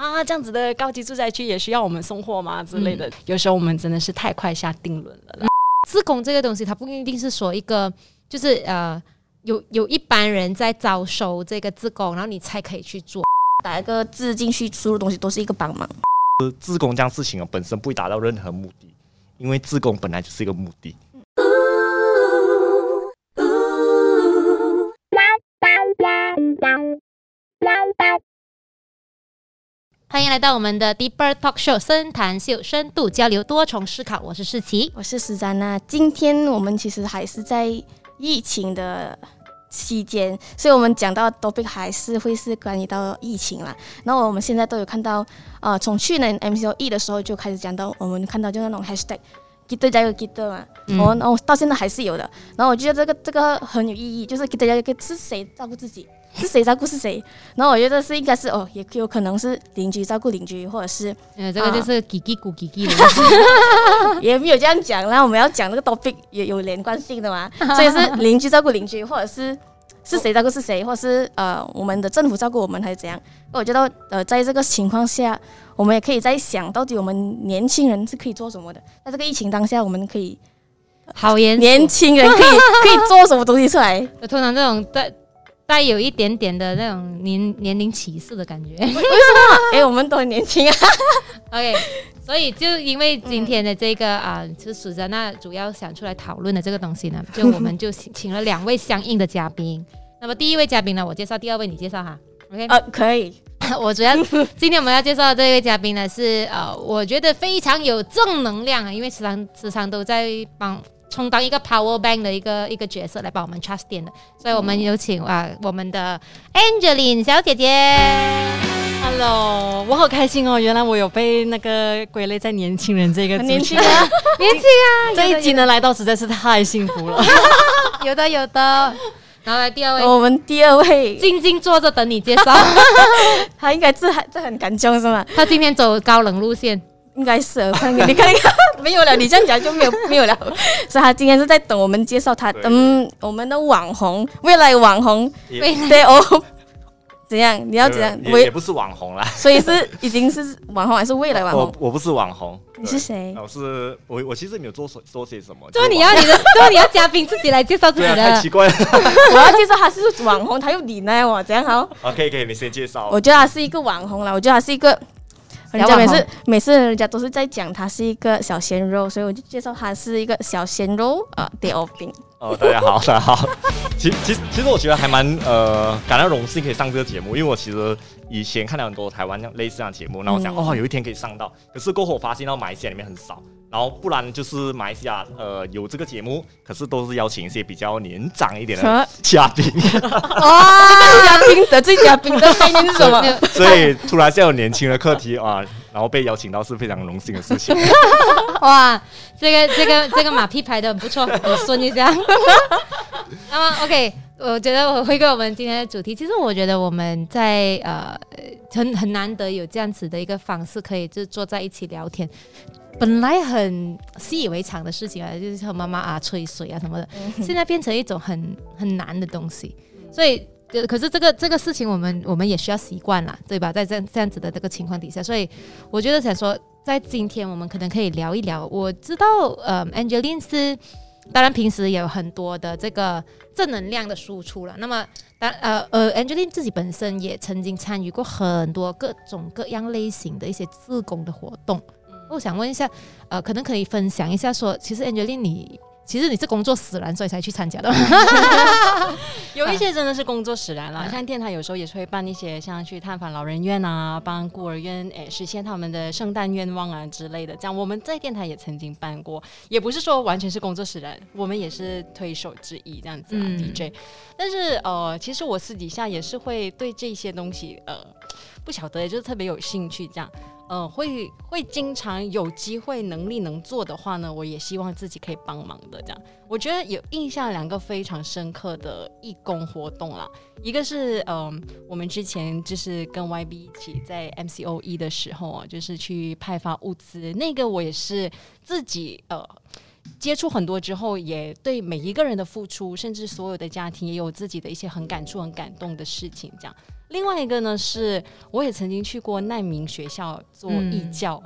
啊，这样子的高级住宅区也需要我们送货吗之类的？有时候我们真的是太快下定论了。自工这个东西，它不一定是说一个，就是呃，有有一般人在招收这个自工，然后你才可以去做。打一个字进去，输入东西都是一个帮忙。自工这样事情啊，本身不会达到任何目的，因为自工本来就是一个目的。迎来到我们的 Deeper Talk Show 深谈秀，深度交流，多重思考。我是世奇，我是十三娜。今天我们其实还是在疫情的期间，所以我们讲到 topic 还是会是关于到疫情啦。然后我们现在都有看到，呃，从去年 MCOE 的时候就开始讲到，我们看到就那种 Hashtag Kita 加油 Kita 嘛，哦，然后到现在还是有的。然后我觉得这个这个很有意义，就是 Kita 加油是谁照顾自己？是谁照顾是谁？然后我觉得是应该是哦，也有可能是邻居照顾邻居，或者是呃，这个就是叽叽咕叽叽的，也没有这样讲。然后我们要讲那个 topic 也有连贯性的嘛，所以是邻居照顾邻居，或者是是谁照顾是谁，或是呃我们的政府照顾我们还是怎样？我觉得呃在这个情况下，我们也可以在想到底我们年轻人是可以做什么的。在这个疫情当下，我们可以好严，年轻人可以可以做什么东西出来？通常这种在。带有一点点的那种年年龄歧视的感觉，为什么？哎，我们都很年轻啊。OK，所以就因为今天的这个啊，是属着那主要想出来讨论的这个东西呢，就我们就请了两位相应的嘉宾。那么第一位嘉宾呢，我介绍；第二位你介绍哈。OK，呃，可以。我主要今天我们要介绍的这位嘉宾呢，是呃，我觉得非常有正能量啊，因为时常时常都在帮。充当一个 power bank 的一个一个角色来帮我们 trust 电的，所以我们有请啊我们的 Angeline 小姐姐，Hello，我好开心哦，原来我有被那个归类在年轻人这个年轻啊，年轻啊，这一集能来到实在是太幸福了，有的有的，然后来第二位，我们第二位。静静坐着等你介绍，他应该这还这很感动是吗？他今天走高冷路线。应该是，你看看，没有了，你这样讲就没有 没有了。所以他今天是在等我们介绍他，嗯，我们的网红，未来网红，对 哦，怎样？你要怎样？也也不是网红啦，所以是已经是网红还是未来网红？我我不是网红，你是谁？我是我我其实没有做说些什么。就是你要你的，就是你要嘉宾自己来介绍自己的。太奇怪了，我要介绍他是网红，他又你呢？我怎样好？？OK，可以，你先介绍。我觉得他是一个网红了，我觉得他是一个。人家每次每次人家都是在讲他是一个小鲜肉，所以我就介绍他是一个小鲜肉啊，迪奥宾。哦，大家好，大家好。其其实其实我觉得还蛮呃感到荣幸可以上这个节目，因为我其实以前看了很多台湾类似这样节目，然后想哦有一天可以上到，可是过后我发现到马来西亚里面很少。然后不然就是马来西亚，呃，有这个节目，可是都是邀请一些比较年长一点的嘉宾。哇，嘉宾的最嘉宾的概念是什么？所以突然间有年轻的课题啊，然后被邀请到是非常荣幸的事情。哇，这个这个这个马屁拍的很不错，我顺一下。那么 OK，我觉得我回归我们今天的主题，其实我觉得我们在呃很很难得有这样子的一个方式，可以就坐在一起聊天。本来很习以为常的事情啊，就是和妈妈啊吹水啊什么的，现在变成一种很很难的东西。所以，可是这个这个事情，我们我们也需要习惯了，对吧？在这样这样子的这个情况底下，所以我觉得想说，在今天我们可能可以聊一聊。我知道，呃，Angeline 是当然平时有很多的这个正能量的输出了。那么，当呃呃，Angeline 自己本身也曾经参与过很多各种各样类型的一些自工的活动。我想问一下，呃，可能可以分享一下，说其实 Angeline，你其实你是工作使然，所以才去参加的。有一些真的是工作使然了，像电台有时候也是会办一些，像去探访老人院啊，帮孤儿院诶实现他们的圣诞愿望啊之类的。这样我们在电台也曾经办过，也不是说完全是工作使然，我们也是推手之一这样子啊 DJ。但是呃，其实我私底下也是会对这些东西呃不晓得，就是特别有兴趣这样。嗯，会会经常有机会能力能做的话呢，我也希望自己可以帮忙的。这样，我觉得有印象两个非常深刻的义工活动啦，一个是嗯，我们之前就是跟 YB 一起在 MCOE 的时候啊，就是去派发物资，那个我也是自己呃接触很多之后，也对每一个人的付出，甚至所有的家庭，也有自己的一些很感触、很感动的事情。这样，另外一个呢是，我也曾经去过难民学校做义教，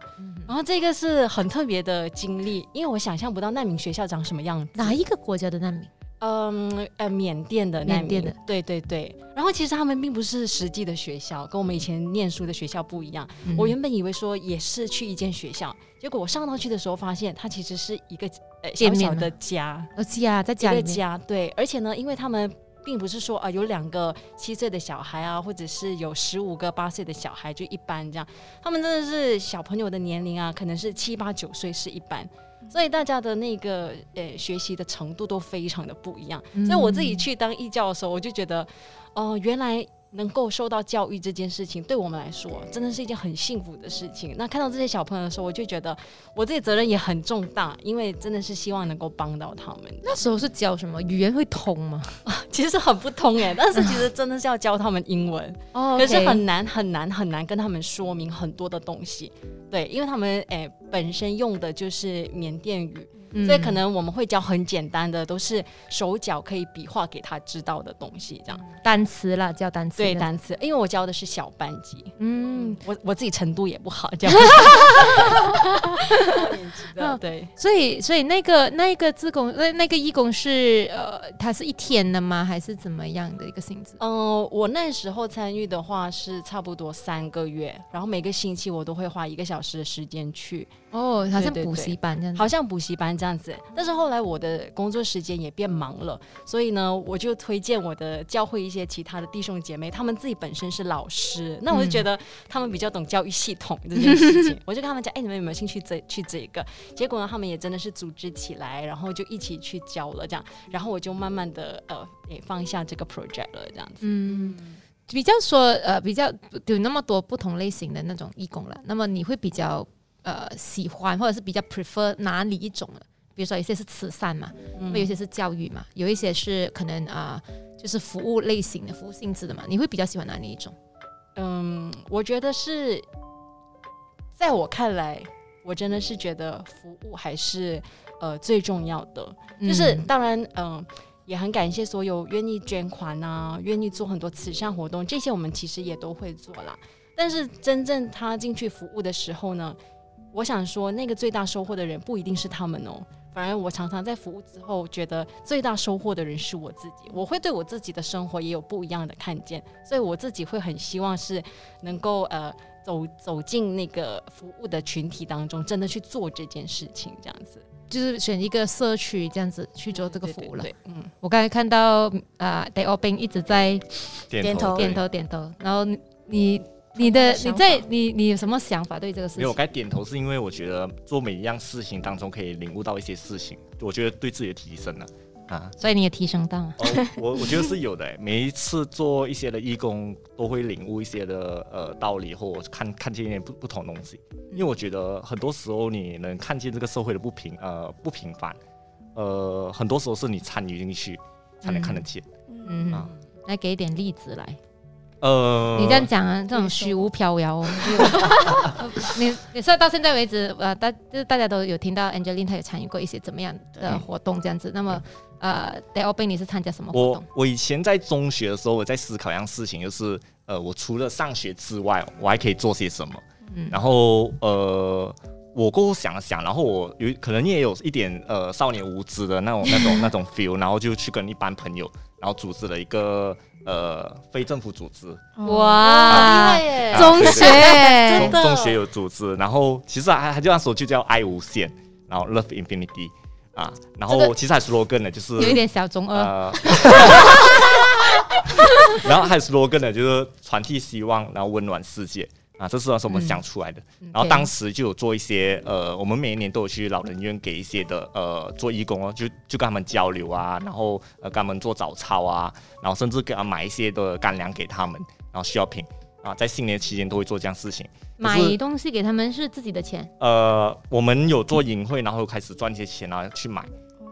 然后这个是很特别的经历，因为我想象不到难民学校长什么样子。哪一个国家的难民？嗯呃，缅甸的难民，缅甸的对对对。然后其实他们并不是实际的学校，跟我们以前念书的学校不一样。嗯我原本以为说也是去一间学校，结果我上到去的时候发现，它其实是一个呃小小的家，而且啊，在家里面，个家。对，而且呢，因为他们并不是说啊、有两个七岁的小孩啊，或者是有十五个八岁的小孩就一般这样，他们真的是小朋友的年龄啊，可能是七八九岁是一般。所以大家的那个呃学习的程度都非常的不一样，嗯。所以我自己去当义教的时候，我就觉得，哦、原来能够受到教育这件事情，对我们来说真的是一件很幸福的事情。那看到这些小朋友的时候，我就觉得我自己责任也很重大，因为真的是希望能够帮到他们。那时候是教什么？语言会通吗？其实很不通哎，但是其实真的是要教他们英文，哦可是很难很难很难跟他们说明很多的东西。对，因为他们诶、本身用的就是缅甸语，嗯所以可能我们会教很简单的，都是手脚可以比划给他知道的东西，这样。单词啦，教单词。对，单词，因为我教的是小班级，嗯，我我自己程度也不好，这样。嗯 对，所以所以那个那个自工那那个义工是呃，他是一天的吗？还是怎么样的一个性质？嗯、我那时候参与的话是差不多三个月，然后每个星期我都会花一个小时的时间去，哦，好像补习班这样子。好像补习班这样子。但是后来我的工作时间也变忙了，所以呢，我就推荐我的教会一些其他的弟兄姐妹，他们自己本身是老师，那我就觉得他们比较懂教育系统这件事情，我就跟他们讲，哎、你们有没有兴趣这去这个？结果呢，他们也真的是组织起来，然后就一起去教了这样，然后我就慢慢的呃，也放下这个 project 了这样子。嗯，比较说呃，比较有那么多不同类型的那种义工了，那么你会比较呃喜欢，或者是比较 prefer 哪里一种的？比如说有些是慈善嘛，嗯有一些是教育嘛，有一些是可能啊、就是服务类型的、服务性质的嘛。你会比较喜欢哪里一种？嗯，我觉得是，在我看来，我真的是觉得服务还是呃最重要的。就是嗯当然，嗯、也很感谢所有愿意捐款啊，愿意做很多慈善活动，这些我们其实也都会做啦。但是真正他进去服务的时候呢，我想说，那个最大收获的人不一定是他们哦。反而我常常在服务之后，觉得最大收获的人是我自己。我会对我自己的生活也有不一样的看见，所以我自己会很希望是能够呃走走进那个服务的群体当中，真的去做这件事情，这样子就是选一个社区这样子去做这个服务了。对，对对嗯。我刚才看到啊，Dayo Bin 一直在点头点头点头，然后你你你的你在你你有什么想法对这个事情没有，我？该点头是因为我觉得做每一样事情当中可以领悟到一些事情，我觉得对自己的提升了、啊。所以你也提升到了。哦，我我觉得是有的欸。每一次做一些的义工，都会领悟一些的呃道理，或看看见一点不不同的东西。因为我觉得很多时候你能看见这个社会的不平呃不平凡，呃很多时候是你参与进去才能看得见。嗯啊，来给一点例子来。呃，你这样讲啊，这种虚无缥缈哦。你你说到现在为止，呃，大就是大家都有听到 Angelina 她有参与过一些怎么样的活动这样子。那么，呃 d a o b i n 你是参加什么活我动？我以前在中学的时候，我在思考一样事情，就是呃，我除了上学之外，我还可以做些什么。嗯然后呃，我过后想了想，然后我有可能也有一点呃少年无知的那种那种那种 feel，然后就去跟一班朋友，然后组织了一个呃非政府组织，哦哇，耶。啊中学。中的。中学有组织，然后其实还还就那时候就叫爱无限，然后 Love Infinity 啊，然后其实还 slogan 的就是有一点小中二。呃，然后还有 slogan 的就是传递希望，然后温暖世界啊，这是那时候我们想出来的。然后当时就有做一些呃，我们每一年都有去老人院给一些的呃做义工哦，就就跟他们交流啊，然后呃跟他们做早操啊，然后甚至给他们买一些的干粮给他们，然后需要品。啊，在新年期间都会做这样事情。买东西给他们是自己的钱，呃，我们有做营会，然后开始赚一些钱，然后去买。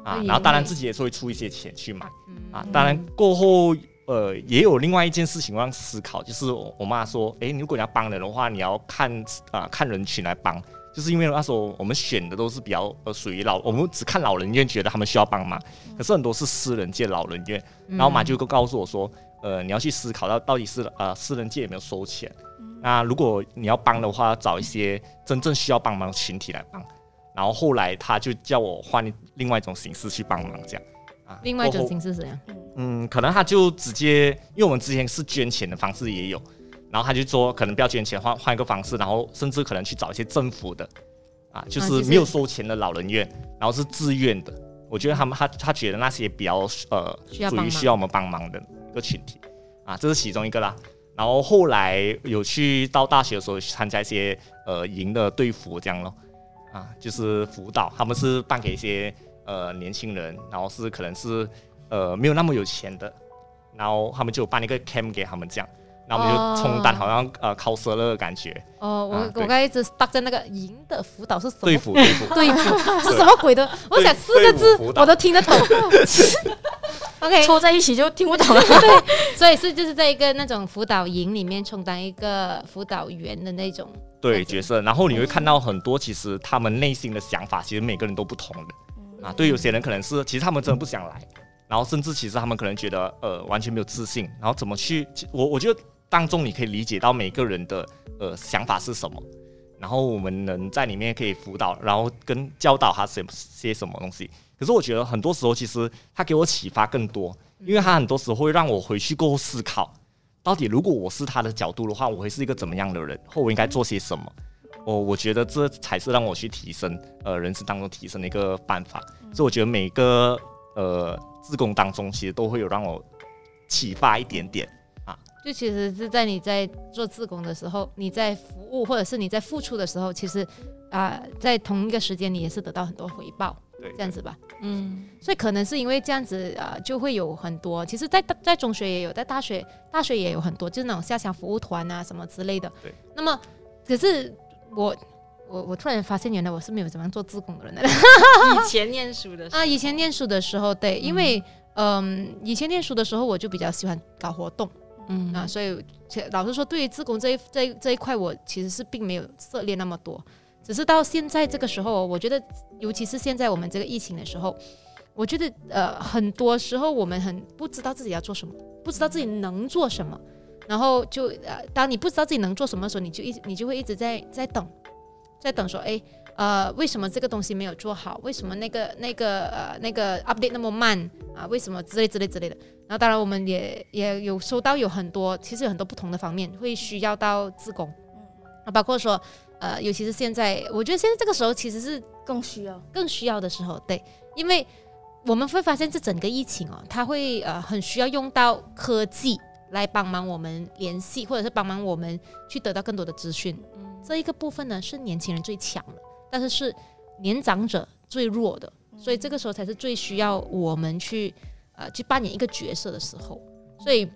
啊，然后当然自己也是会出一些钱去买。嗯。啊。当然过后呃，也有另外一件事情让思考，就是我我妈说，诶，如果你要帮人的话，你要看啊、看人群来帮，就是因为那时候我们选的都是比较呃属于老，我们只看老人院，觉得他们需要帮忙，可是很多是私人界老人院，然后我妈就告诉我说，呃，你要去思考到到底是呃私人界有没有收钱，那如果你要帮的话，要找一些真正需要帮忙的群体来帮，然后后来他就叫我换另外一种形式去帮忙，这样。啊另外一种形式是怎样？嗯，可能他就直接，因为我们之前是捐钱的方式也有，然后他就说可能不要捐钱，换换一个方式，然后甚至可能去找一些政府的，啊，就是是没有收钱的老人院，然后是自愿的。我觉得他们他他觉得那些比较呃属于需要我们帮忙的一个群体啊，这是其中一个啦。然后后来有去到大学的时候去参加一些呃营的队服这样咯，啊，就是辅导，他们是办给一些呃年轻人，然后是可能是呃没有那么有钱的，然后他们就办一个 cam 给他们这样，然后我们就充当哦好像呃考社乐的感觉，哦，我、我刚才一直 stuck 在那个赢的辅导是什么？队服队服。对付是什么鬼的？我想四个字我都听得懂。OK，凑在一起就听不懂了。对所以是就是在一个那种辅导营里面充当一个辅导员的那种。对角色，然后你会看到很多其实他们内心的想法，其实每个人都不同的啊。对有些人可能是其实他们真的不想来，然后甚至其实他们可能觉得呃完全没有自信，然后怎么去我我觉得当中你可以理解到每个人的呃想法是什么，然后我们能在里面可以辅导，然后跟教导他什些什么东西。可是我觉得很多时候其实他给我启发更多，因为他很多时候会让我回去过后思考。到底如果我是他的角度的话，我会是一个怎么样的人，或我应该做些什么？我我觉得这才是让我去提升呃人生当中提升的一个办法。所以我觉得每个呃自工当中，其实都会有让我启发一点点啊。就其实是在你在做自工的时候，你在服务或者是你在付出的时候，其实啊、在同一个时间你也是得到很多回报，对，这样子吧。嗯，所以可能是因为这样子啊、就会有很多。其实在，在中学也有，在大学大学也有很多，就是那种下乡服务团啊什么之类的。对。那么，可是我我我突然发现，原来我是没有怎么样做自工的人的 以前念书的时候啊。以前念书的时候，对，因为嗯、以前念书的时候我就比较喜欢搞活动。嗯啊，所以老实说，对于自工这一这一这一块，我其实是并没有涉猎那么多。只是到现在这个时候，我觉得，尤其是现在我们这个疫情的时候，我觉得呃，很多时候我们很不知道自己要做什么，不知道自己能做什么，然后就呃，当你不知道自己能做什么的时候，你就一直你就会一直在在等，在等说，哎，呃，为什么这个东西没有做好？为什么那个那个呃那个 update 那么慢啊？为什么之类之类之类的？然后当然我们也也有收到有很多，其实有很多不同的方面会需要到自工，啊，包括说呃，尤其是现在，我觉得现在这个时候其实是更需要。更需要的时候，对，因为我们会发现这整个疫情哦，它会呃很需要用到科技来帮忙我们联系，或者是帮忙我们去得到更多的资讯。这一个部分呢是年轻人最强的，但是是年长者最弱的，所以这个时候才是最需要我们去呃去扮演一个角色的时候。所以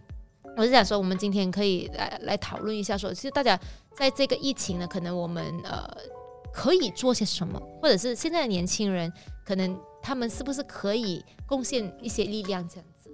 我是想说，我们今天可以来来讨论一下说，其实大家在这个疫情呢，可能我们呃可以做些什么，或者是现在的年轻人可能他们是不是可以贡献一些力量这样子。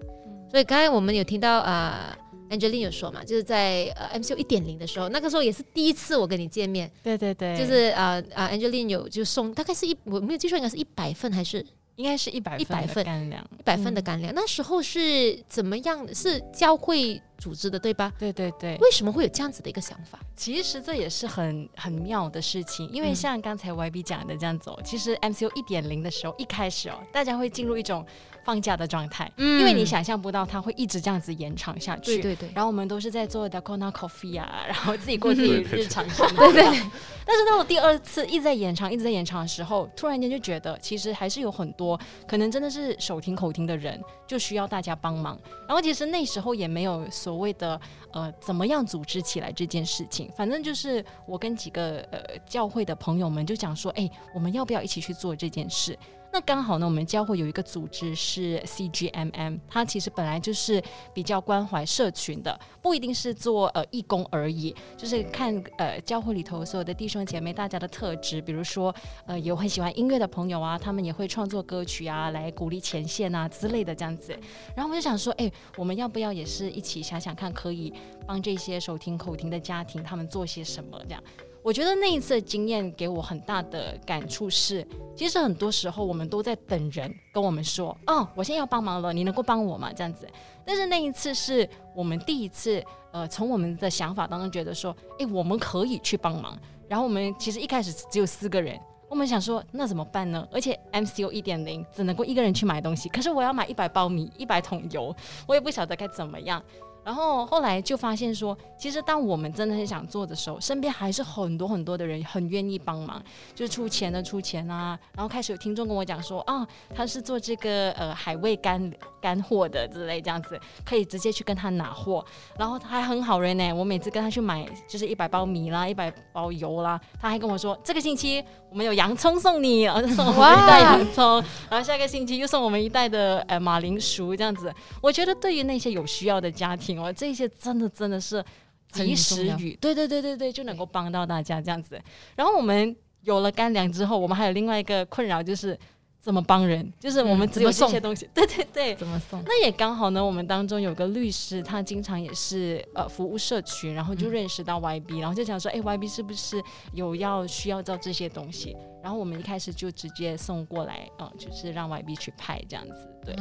所以刚才我们有听到啊。Angeline 有说嘛，就是在呃 MCO 一点零的时候，那个时候也是第一次我跟你见面，对对对，就是呃呃 Angelina 有就送大概是一我没有记错，应该是一百份还是应该是一百100份干粮，一百份的干粮。那时候是怎么样？是教会组织的对吧？对对对，为什么会有这样子的一个想法？其实这也是很很妙的事情，因为嗯像刚才 YB 讲的这样子哦，其实 MCU 一点零的时候，一开始哦，大家会进入一种放假的状态，嗯因为你想象不到它会一直这样子延长下去。对对对，然后我们都是在做 Dakota Coffee 啊，然后自己过自己日常生活。对对。但是到了第二次一直在延长、一直在延长的时候，突然间就觉得，其实还是有很多可能真的是手停口停的人，就需要大家帮忙。然后其实那时候也没有所谓的呃怎么样组织起来这件事情，反正就是我跟几个呃教会的朋友们就讲说，哎，我们要不要一起去做这件事？那刚好呢，我们教会有一个组织是 CGMM，它其实本来就是比较关怀社群的，不一定是做呃义工而已，就是看呃教会里头所有的弟兄姐妹大家的特质，比如说呃有很喜欢音乐的朋友啊，他们也会创作歌曲啊，来鼓励前线啊之类的这样子。然后我就想说，哎，我们要不要也是一起想想看，可以帮这些手听口听的家庭他们做些什么这样？我觉得那一次的经验给我很大的感触是，其实很多时候我们都在等人跟我们说，哦，我现在要帮忙了，你能够帮我吗？这样子。但是那一次是我们第一次，呃，从我们的想法当中觉得说，诶，我们可以去帮忙。然后我们其实一开始只有四个人，我们想说，那怎么办呢？而且 MCO 一点零只能够一个人去买东西，可是我要买一百包米、一百桶油，我也不晓得该怎么样。然后后来就发现说，其实当我们真的很想做的时候，身边还是很多很多的人很愿意帮忙，就是出钱的出钱啊。然后开始有听众跟我讲说，啊，他是做这个呃海味干干货的之类这样子，可以直接去跟他拿货。然后他还很好人呢，我每次跟他去买就是一百包米啦，一百包油啦，他还跟我说，这个星期我们有洋葱送你，然后送我们一袋洋葱，然后下个星期又送我们一袋的呃马铃薯这样子。我觉得对于那些有需要的家庭。哦，这些真的真的是及时雨，对对对对对，就能够帮到大家这样子。然后我们有了干粮之后，我们还有另外一个困扰，就是怎么帮人，就是我们只有这些东西，对对对，怎么送？那也刚好呢，我们当中有个律师，他经常也是呃服务社区，然后就认识到 YB，然后就想说，哎，YB 是不是有要需要到这些东西？然后我们一开始就直接送过来，嗯，就是让 YB 去派这样子，对。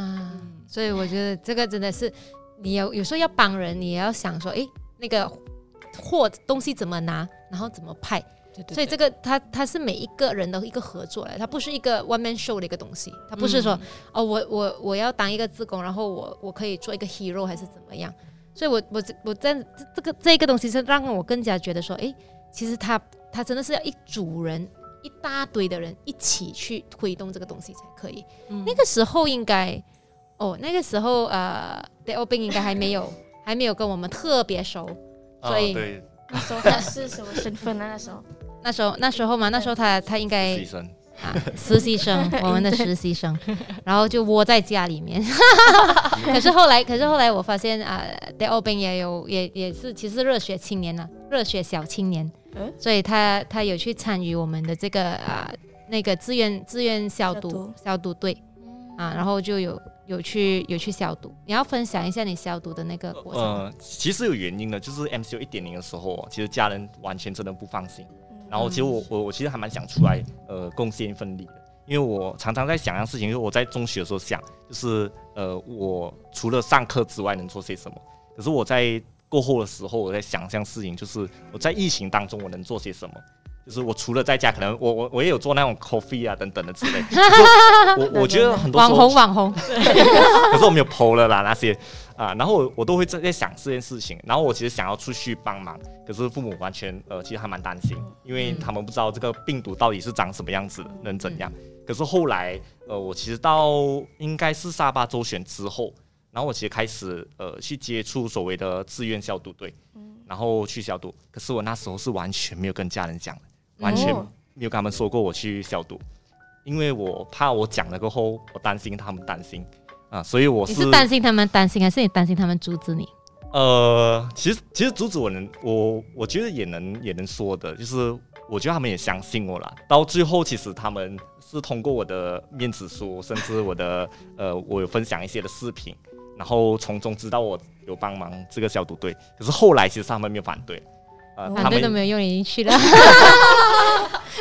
所以我觉得这个真的是。你有有时候要帮人，你也要想说，哎，那个货东西怎么拿，然后怎么派。对对所以这个它它是每一个人的一个合作来，它不是一个 one man show 的一个东西，它不是说哦，我我我要当一个自工，然后我我可以做一个 hero 还是怎么样。所以我我我在这个这个东西是让我更加觉得说，哎，其实他他真的是要一组人一大堆的人一起去推动这个东西才可以。嗯那个时候应该。哦，那个时候呃 d a 兵应该还没有，还没有跟我们特别熟，所以那时候他是什么身份呢？那时候，那时候那时候嘛，那时候他他应该实习生。啊，实习生，我们的实习生，然后就窝在家里面。可是后来，可是后来我发现啊 d a 兵也有也也是其实热血青年呢，热血小青年，所以他他有去参与我们的这个啊那个志愿志愿消毒消毒。队。啊，然后就有。有去有去消毒，你要分享一下你消毒的那个过程。呃，其实有原因的，就是 MCU 一点零的时候，其实家人完全真的不放心。然后其实我我我其实还蛮想出来呃贡献一份力的，因为我常常在想一样事情，就是我在中学的时候想，就是呃我除了上课之外能做些什么。可是我在过后的时候，我在想象事情，就是我在疫情当中我能做些什么。就是我除了在家，可能我我我也有做那种 coffee 啊等等的之类。我我觉得很多网红网红，可是我没有 PO 了啦那些啊，然后我我都会在在想这件事情。然后我其实想要出去帮忙，可是父母完全呃其实还蛮担心，因为他们不知道这个病毒到底是长什么样子，能怎样。可是后来呃我其实到应该是沙巴周旋之后，然后我其实开始呃去接触所谓的志愿消毒队，然后去消毒。可是我那时候是完全没有跟家人讲的。完全没有跟他们说过我去消毒，因为我怕我讲了过后，我担心他们担心啊，所以我是担心他们担心，还是你担心他们阻止你？呃，其实其实阻止我能，我我觉得也能也能说的，就是我觉得他们也相信我了。到最后，其实他们是通过我的面子书，甚至我的 呃，我有分享一些的视频，然后从中知道我有帮忙这个消毒队。可是后来，其实他们没有反对。反对都没有用，已经去了。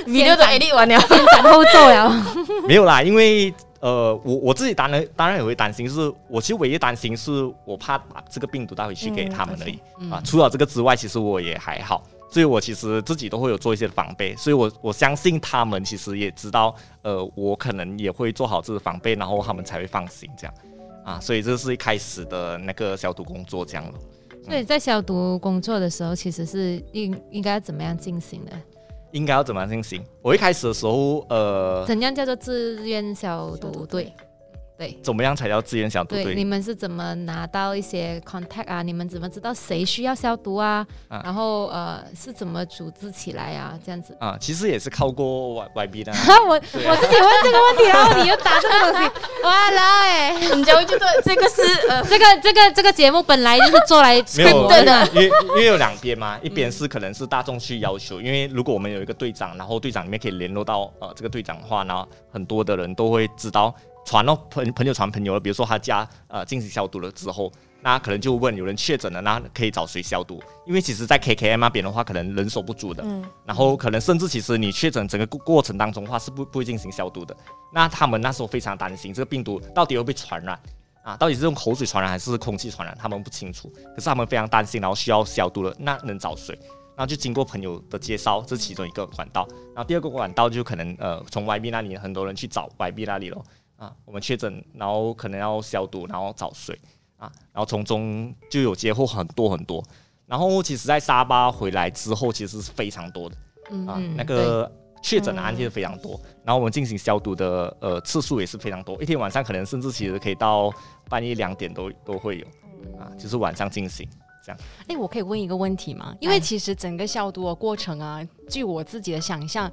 米六的 A 力完了，先斩后奏了。没有啦，因为呃，我我自己当然当然也会担心，是我其实唯一担心是我怕把这个病毒带回去给他们而已啊。除了这个之外，其实我也还好，所以我其实自己都会有做一些防备，所以我我相信他们其实也知道，呃，我可能也会做好这个防备，然后他们才会放心这样啊。所以这是一开始的那个消毒工作这样了。所以在消毒工作的时候，其实是应应该怎么样进行的？应该要怎么样进行？我一开始的时候，呃，怎样叫做自愿消毒队？对怎么样才叫自愿消毒对，你们是怎么拿到一些 contact 啊？你们怎么知道谁需要消毒啊？啊然后呃，是怎么组织起来啊？这样子。啊，其实也是靠过 Y Y B 的。我啊我自己问这个问题，然后你又答这个东西，完了哎！人家会觉得这个是 呃，这个这个这个节目本来就是做来没有对的，因为因为有两边嘛，一边是可能是大众去要求，因为如果我们有一个队长，然后队长里面可以联络到呃这个队长的话，然后很多的人都会知道传到朋朋友传朋友了，比如说他家呃进行消毒了之后。那可能就问有人确诊了，那可以找谁消毒？因为其实，在 KKM 那边的话，可能人手不足的，嗯然后可能甚至其实你确诊整个过过程当中的话是不不会进行消毒的。那他们那时候非常担心这个病毒到底会不会传染啊？到底是用口水传染还是空气传染？他们不清楚。可是他们非常担心，然后需要消毒了，那能找谁？然后就经过朋友的介绍，这是其中一个管道。然后第二个管道就可能呃从 YB 那里很多人去找 YB 那里咯。啊，我们确诊，然后可能要消毒，然后早睡啊，然后从中就有接获很多很多。然后其实，在沙巴回来之后，其实是非常多的。啊，嗯那个确诊的案件非常多，然后我们进行消毒的呃次数也是非常多，一天晚上可能甚至其实可以到半夜两点都都会有啊，就是晚上进行。这样哎，我可以问一个问题吗？因为其实整个消毒的过程啊，据我自己的想象，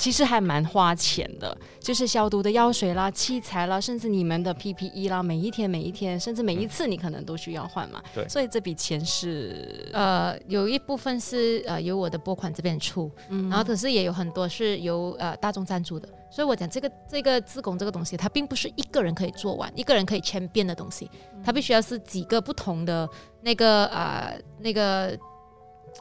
其实还蛮花钱的，就是消毒的药水啦、器材啦，甚至你们的 PPE 啦，每一天每一天，甚至每一次你可能都需要换嘛。对。所以这笔钱是呃，有一部分是呃由我的拨款这边出，嗯。然后可是也有很多是由呃大众赞助的，所以我讲这个这个自贡这个东西，它并不是一个人可以做完，一个人可以千变的东西，它必须要是几个不同的那个啊、呃、那个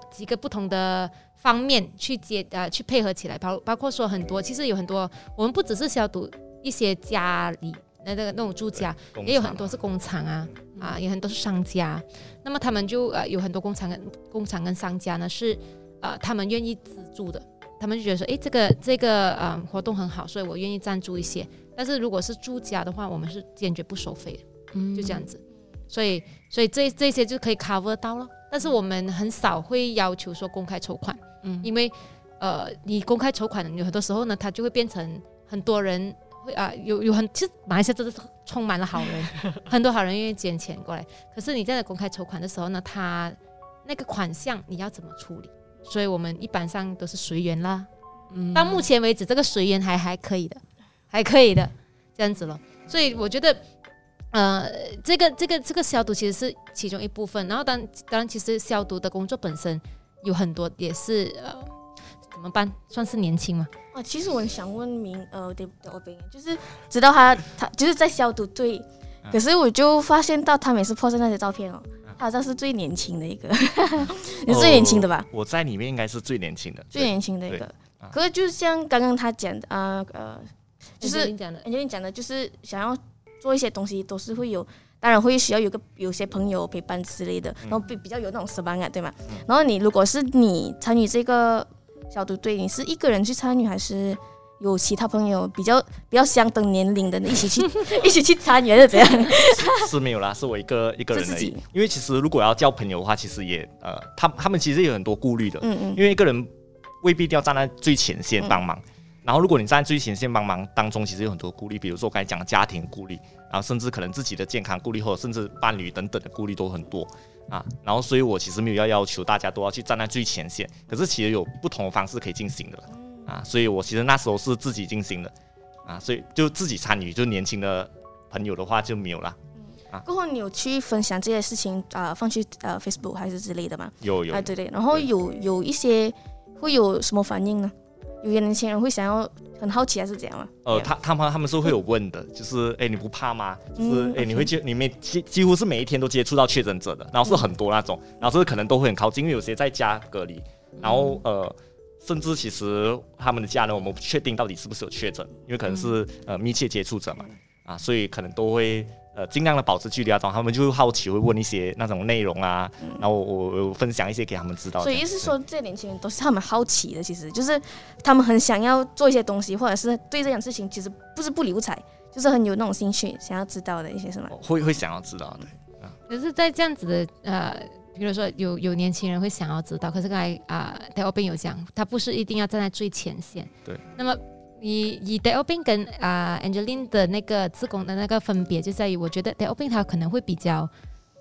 几个不同的方面去接呃去配合起来，包包括说很多，其实有很多我们不只是消毒一些家里那那个那种住家，工也有很多是工厂啊，啊，有很多是商家。那么他们就呃有很多工厂跟工厂跟商家呢是呃他们愿意资助的，他们就觉得说，诶，这个这个呃活动很好，所以我愿意赞助一些。但是如果是住家的话，我们是坚决不收费的，嗯就这样子。所以所以这这些就可以 cover 到了，但是我们很少会要求说公开筹款，嗯因为呃你公开筹款，有很多时候呢，它就会变成很多人会啊、有有很其实马来西亚真的是充满了好人，很多好人愿意捐钱过来。可是你在公开筹款的时候呢，他那个款项你要怎么处理？所以我们一般上都是随缘啦。嗯到目前为止，这个随缘还还可以的，还可以的，这样子了。所以我觉得，呃，这个这个这个消毒其实是其中一部分。然后当当然，其实消毒的工作本身有很多也是呃，怎么办？算是年轻嘛？啊，其实我想问明呃对对我就是知道他他就是在消毒队，嗯可是我就发现到他每次 po 那些照片哦，他好像是最年轻的一个，你是最年轻的吧？哦我在里面应该是最年轻的，最年轻的一个啊。可是就像刚刚他讲的啊呃，就是你讲的 e l 讲的，就是想要做一些东西，都是会有，当然会需要有个有些朋友陪伴之类的，然后比比较有那种 s 班感，对吗？然后你如果是你参与这个消毒队，你是一个人去参与，还是有其他朋友比较比较相等年龄的一起去 一起去参与，还是怎样？是没有啦，是我一个一个人而已是自己。因为其实如果要交朋友的话，其实也呃，他他们其实有很多顾虑的，嗯嗯因为一个人未必一定要站在最前线帮忙。然后，如果你站在最前线帮忙当中，其实有很多顾虑，比如说我刚才讲的家庭顾虑，然后甚至可能自己的健康顾虑，或者甚至伴侣等等的顾虑都很多啊。然后，所以我其实没有要要求大家都要去站在最前线，可是其实有不同的方式可以进行的啊。所以我其实那时候是自己进行的啊，所以就自己参与，就年轻的朋友的话就没有啦。过后你有去分享这些事情啊、放去呃 Facebook 还是之类的吗？有有啊，对对，然后有有一些会有什么反应呢？有些年轻人会想要很好奇还是怎样吗？呃，他他们他们是会有问的，就是 哎，你不怕吗？就是嗯哎，你会接你每几几乎是每一天都接触到确诊者的，然后是很多那种，然后是可能都会很靠近，因为有些在家隔离，然后呃，甚至其实他们的家人我们不确定到底是不是有确诊，因为可能是呃密切接触者嘛，啊，所以可能都会。呃，尽量的保持距离啊，然后他们就会好奇，会问一些那种内容啊，然后我我我分享一些给他们知道。所以这样意思说，这些年轻人都是他们好奇的，其实就是他们很想要做一些东西，或者是对这件事情其实不是不理不睬，就是很有那种兴趣，想要知道的一些什么。会会想要知道的。可是，在这样子的呃，比如说有有年轻人会想要知道，可是刚才啊，戴欧斌有讲，他不是一定要站在最前线。对。那么以以 d e b i n 跟啊 Angeline 的那个自贡的那个分别就在于，我觉得 d e b i n 他可能会比较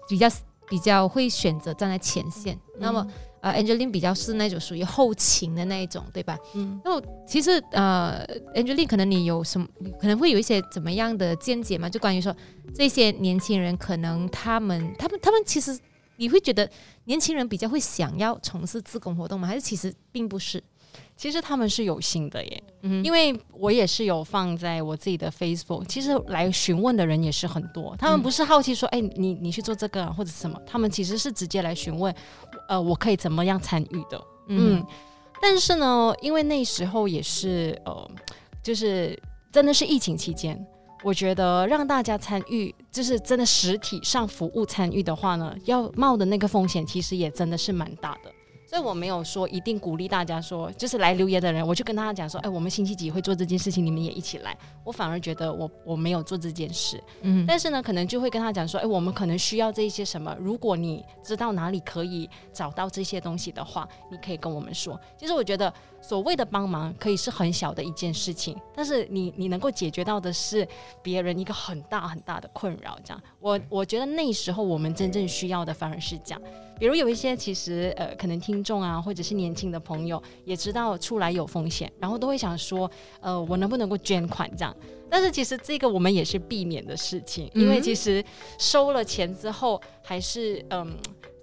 比较比较会选择站在前线，那么呃 Angeline 比较是那种属于后勤的那一种，对吧？嗯，那么其实呃 Angeline 可能你有什么可能会有一些怎么样的见解嘛？就关于说这些年轻人可能他们他们他们其实你会觉得年轻人比较会想要从事自工活动吗？还是其实并不是？其实他们是有心的耶，嗯因为我也是有放在我自己的 Facebook，其实来询问的人也是很多，他们不是好奇说，哎、你你去做这个、啊、或者什么，他们其实是直接来询问，呃，我可以怎么样参与的，嗯，但是呢，因为那时候也是呃，就是真的是疫情期间，我觉得让大家参与，就是真的实体上服务参与的话呢，要冒的那个风险其实也真的是蛮大的。所以我没有说一定鼓励大家说，就是来留言的人，我就跟大家讲说，哎，我们星期几会做这件事情，你们也一起来。我反而觉得我我没有做这件事，嗯但是呢，可能就会跟他讲说，哎，我们可能需要这一些什么，如果你知道哪里可以找到这些东西的话，你可以跟我们说。其实我觉得所谓的帮忙可以是很小的一件事情，但是你你能够解决到的是别人一个很大很大的困扰。这样，我我觉得那时候我们真正需要的反而是这样。比如有一些其实呃，可能听众啊，或者是年轻的朋友也知道出来有风险，然后都会想说，呃，我能不能够捐款这样？但是其实这个我们也是避免的事情，因为嗯其实收了钱之后，还是嗯。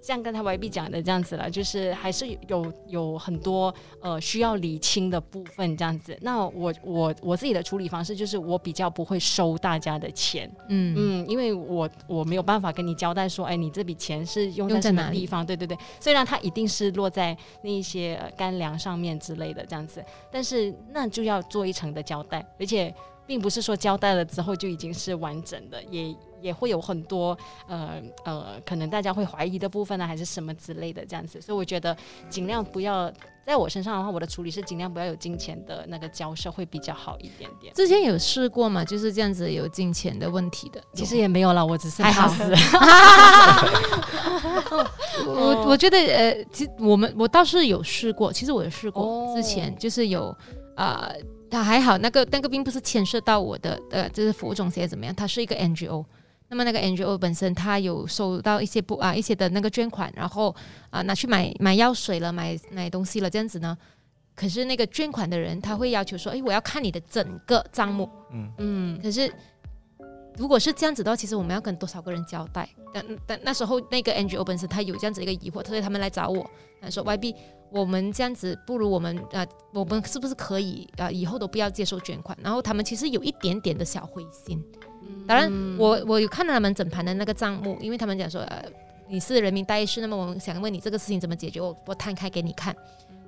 像刚才 YB 讲的这样子了，就是还是有有很多呃需要理清的部分这样子。那我我我自己的处理方式就是我比较不会收大家的钱，嗯嗯，因为我我没有办法跟你交代说，哎，你这笔钱是用在什么地方？对对对，虽然它一定是落在那一些呃干粮上面之类的这样子，但是那就要做一层的交代，而且并不是说交代了之后就已经是完整的，也也会有很多呃呃，可能大家会怀疑的部分呢，还是什么之类的这样子，所以我觉得尽量不要在我身上的话，我的处理是尽量不要有金钱的那个交涉会比较好一点点。之前有试过嘛，就是这样子有金钱的问题的。其实也没有啦，我只是还好怕死。我我觉得呃，其实我们我倒是有试过，其实我有试过，哦之前就是有呃，他还好，那个那个并不是牵涉到我的呃，就是服务中心怎么样，它是一个 NGO。那么那个 NGO 本身，他有收到一些不啊一些的那个捐款，然后啊拿去买买药水了，买买东西了，这样子呢。可是那个捐款的人，他会要求说，诶，我要看你的整个账目。嗯嗯，可是如果是这样子的话，其实我们要跟多少个人交代？但但那时候那个 NGO 本身他有这样子一个疑惑，所以他们来找我，他说 YB，我们这样子不如我们啊、我们是不是可以啊、以后都不要接受捐款？然后他们其实有一点点的小灰心。当然，我我有看到他们整盘的那个账目，因为他们讲说，呃，你是人民大医师，那么我们想问你这个事情怎么解决，我我摊开给你看。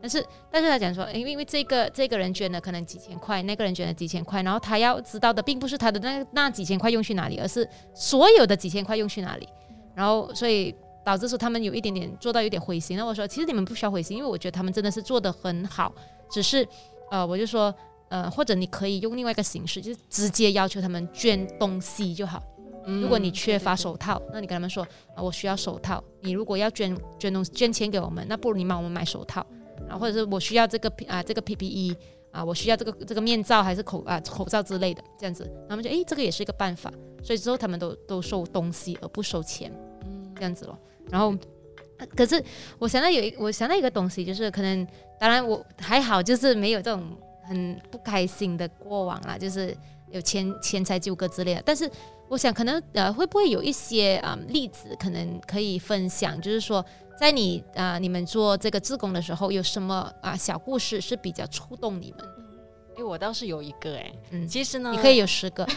但是，但是他讲说，因为因为这个这个人捐了可能几千块，那个人捐了几千块，然后他要知道的并不是他的那那几千块用去哪里，而是所有的几千块用去哪里。然后，所以导致说他们有一点点做到有点灰心。那我说，其实你们不需要灰心，因为我觉得他们真的是做的很好，只是呃，我就说呃，或者你可以用另外一个形式，就是直接要求他们捐东西就好。嗯如果你缺乏手套，那你跟他们说啊，我需要手套。你如果要捐捐东西捐钱给我们，那不如你帮我们买手套。啊，或者是我需要这个啊这个 PPE 啊，我需要这个这个面罩还是口啊口罩之类的，这样子，他们就诶这个也是一个办法。所以之后他们都都收东西而不收钱，这样子咯。然后。呃可是我想到有一，我想到一个东西，就是可能，当然我还好，就是没有这种很不开心的过往啦，就是有钱钱财纠葛之类的。但是我想，可能呃，会不会有一些啊、例子，可能可以分享？就是说，在你啊、你们做这个自工的时候，有什么啊、小故事是比较触动你们？哎、我倒是有一个哎、嗯，其实呢，你可以有十个，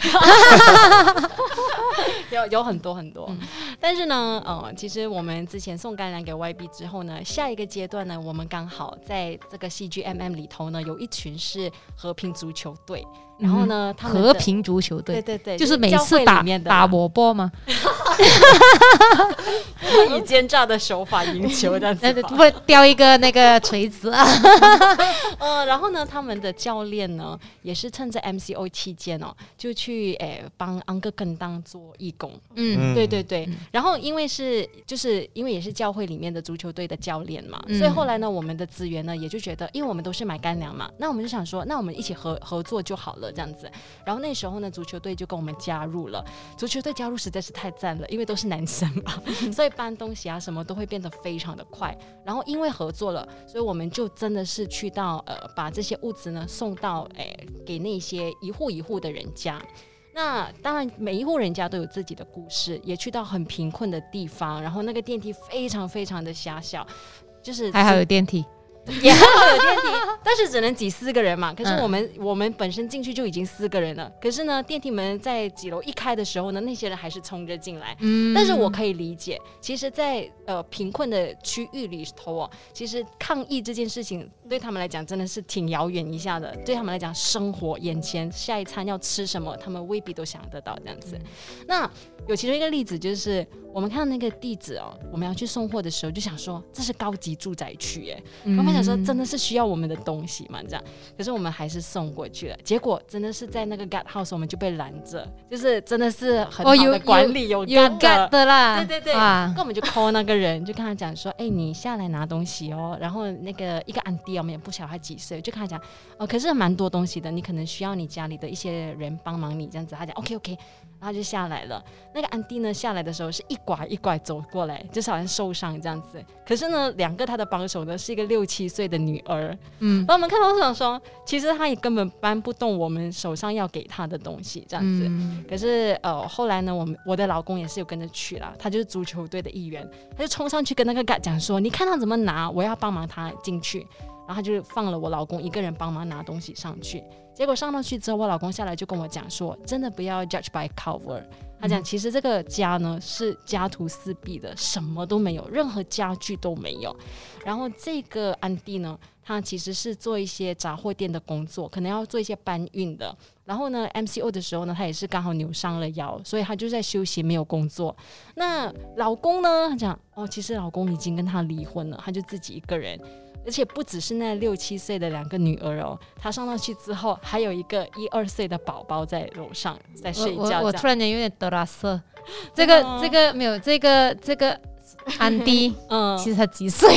有有很多很多，嗯。但是呢，呃，其实我们之前送干粮给 YB 之后呢，下一个阶段呢，我们刚好在这个 CGMM 里头呢，有一群是和平足球队。然后呢，他们和平足球队，对对对，就是每次打里面的。打啦我波吗？以奸诈的手法赢球这样子吧。不叼一个那个锤子啊？呃，然后呢，他们的教练呢，也是趁着 MCO 期间哦，就去诶帮安哥更当做义工。嗯。对对对，然后因为是就是因为也是教会里面的足球队的教练嘛，嗯。所以后来呢，我们的资源呢也就觉得，因为我们都是买干粮嘛，那我们就想说，那我们一起合合作就好了这样子。然后那时候呢，足球队就跟我们加入了，足球队加入实在是太赞了，因为都是男生嘛，所以搬东西啊什么都会变得非常的快。然后因为合作了，所以我们就真的是去到呃把这些物资呢送到诶、给那些一户一户的人家。那当然，每一户人家都有自己的故事，也去到很贫困的地方，然后那个电梯非常非常的狭小，就是还好有电梯，也还好有电梯，但是只能挤四个人嘛。可是嗯我们、我们本身进去就已经四个人了，可是呢，电梯门在几楼一开的时候呢，那些人还是冲着进来。嗯但是我可以理解，其实在，呃贫困的区域里头哦，其实抗议这件事情对他们来讲真的是挺遥远一下的。对他们来讲，生活眼前下一餐要吃什么，他们未必都想得到这样子。那有其中一个例子就是，我们看到那个地址哦，我们要去送货的时候就想说，这是高级住宅区耶，嗯我们想说真的是需要我们的东西嘛，这样，可是我们还是送过去了。结果真的是在那个 gut house 我们就被拦着，就是真的是很好的管理，有有 gut 的 get 的啦，对对对，哇那我们就 call 那个人，就跟他讲说，哎、你下来拿东西哦。然后那个一个安迪，我们也不晓得他几岁，就跟他讲，哦，可是蛮多东西的，你可能需要你家里的一些人帮忙你这样子。他讲 OK OK，然后就下来了。那个安迪呢下来的时候是一拐一拐走过来，就是好像受伤这样子。可是呢，两个他的帮手呢是一个六七岁的女儿，嗯然后我们看到想说，其实他也根本搬不动我们手上要给他的东西这样子。嗯可是呃，后来呢，我们我的老公也是有跟着去了，他就是足球队的一员，他就冲上去跟那个讲说：“你看他怎么拿，我要帮忙他进去。”然后他就放了我老公一个人帮忙拿东西上去。结果上到去之后，我老公下来就跟我讲说：“真的不要 judge by cover。”他讲，其实这个家呢是家徒四壁的，什么都没有，任何家具都没有。然后这个安迪呢，他其实是做一些杂货店的工作，可能要做一些搬运的。然后呢，MCO 的时候呢，他也是刚好扭伤了腰，所以他就在休息，没有工作。那老公呢，他讲哦，其实老公已经跟他离婚了，他就自己一个人。而且不只是那六七岁的两个女儿哦，她上到去之后，还有一个一二岁的宝宝在楼上在睡觉。我我突然间有点得拉瑟，这个嗯这个没有这个这个安迪。嗯，其实他几岁？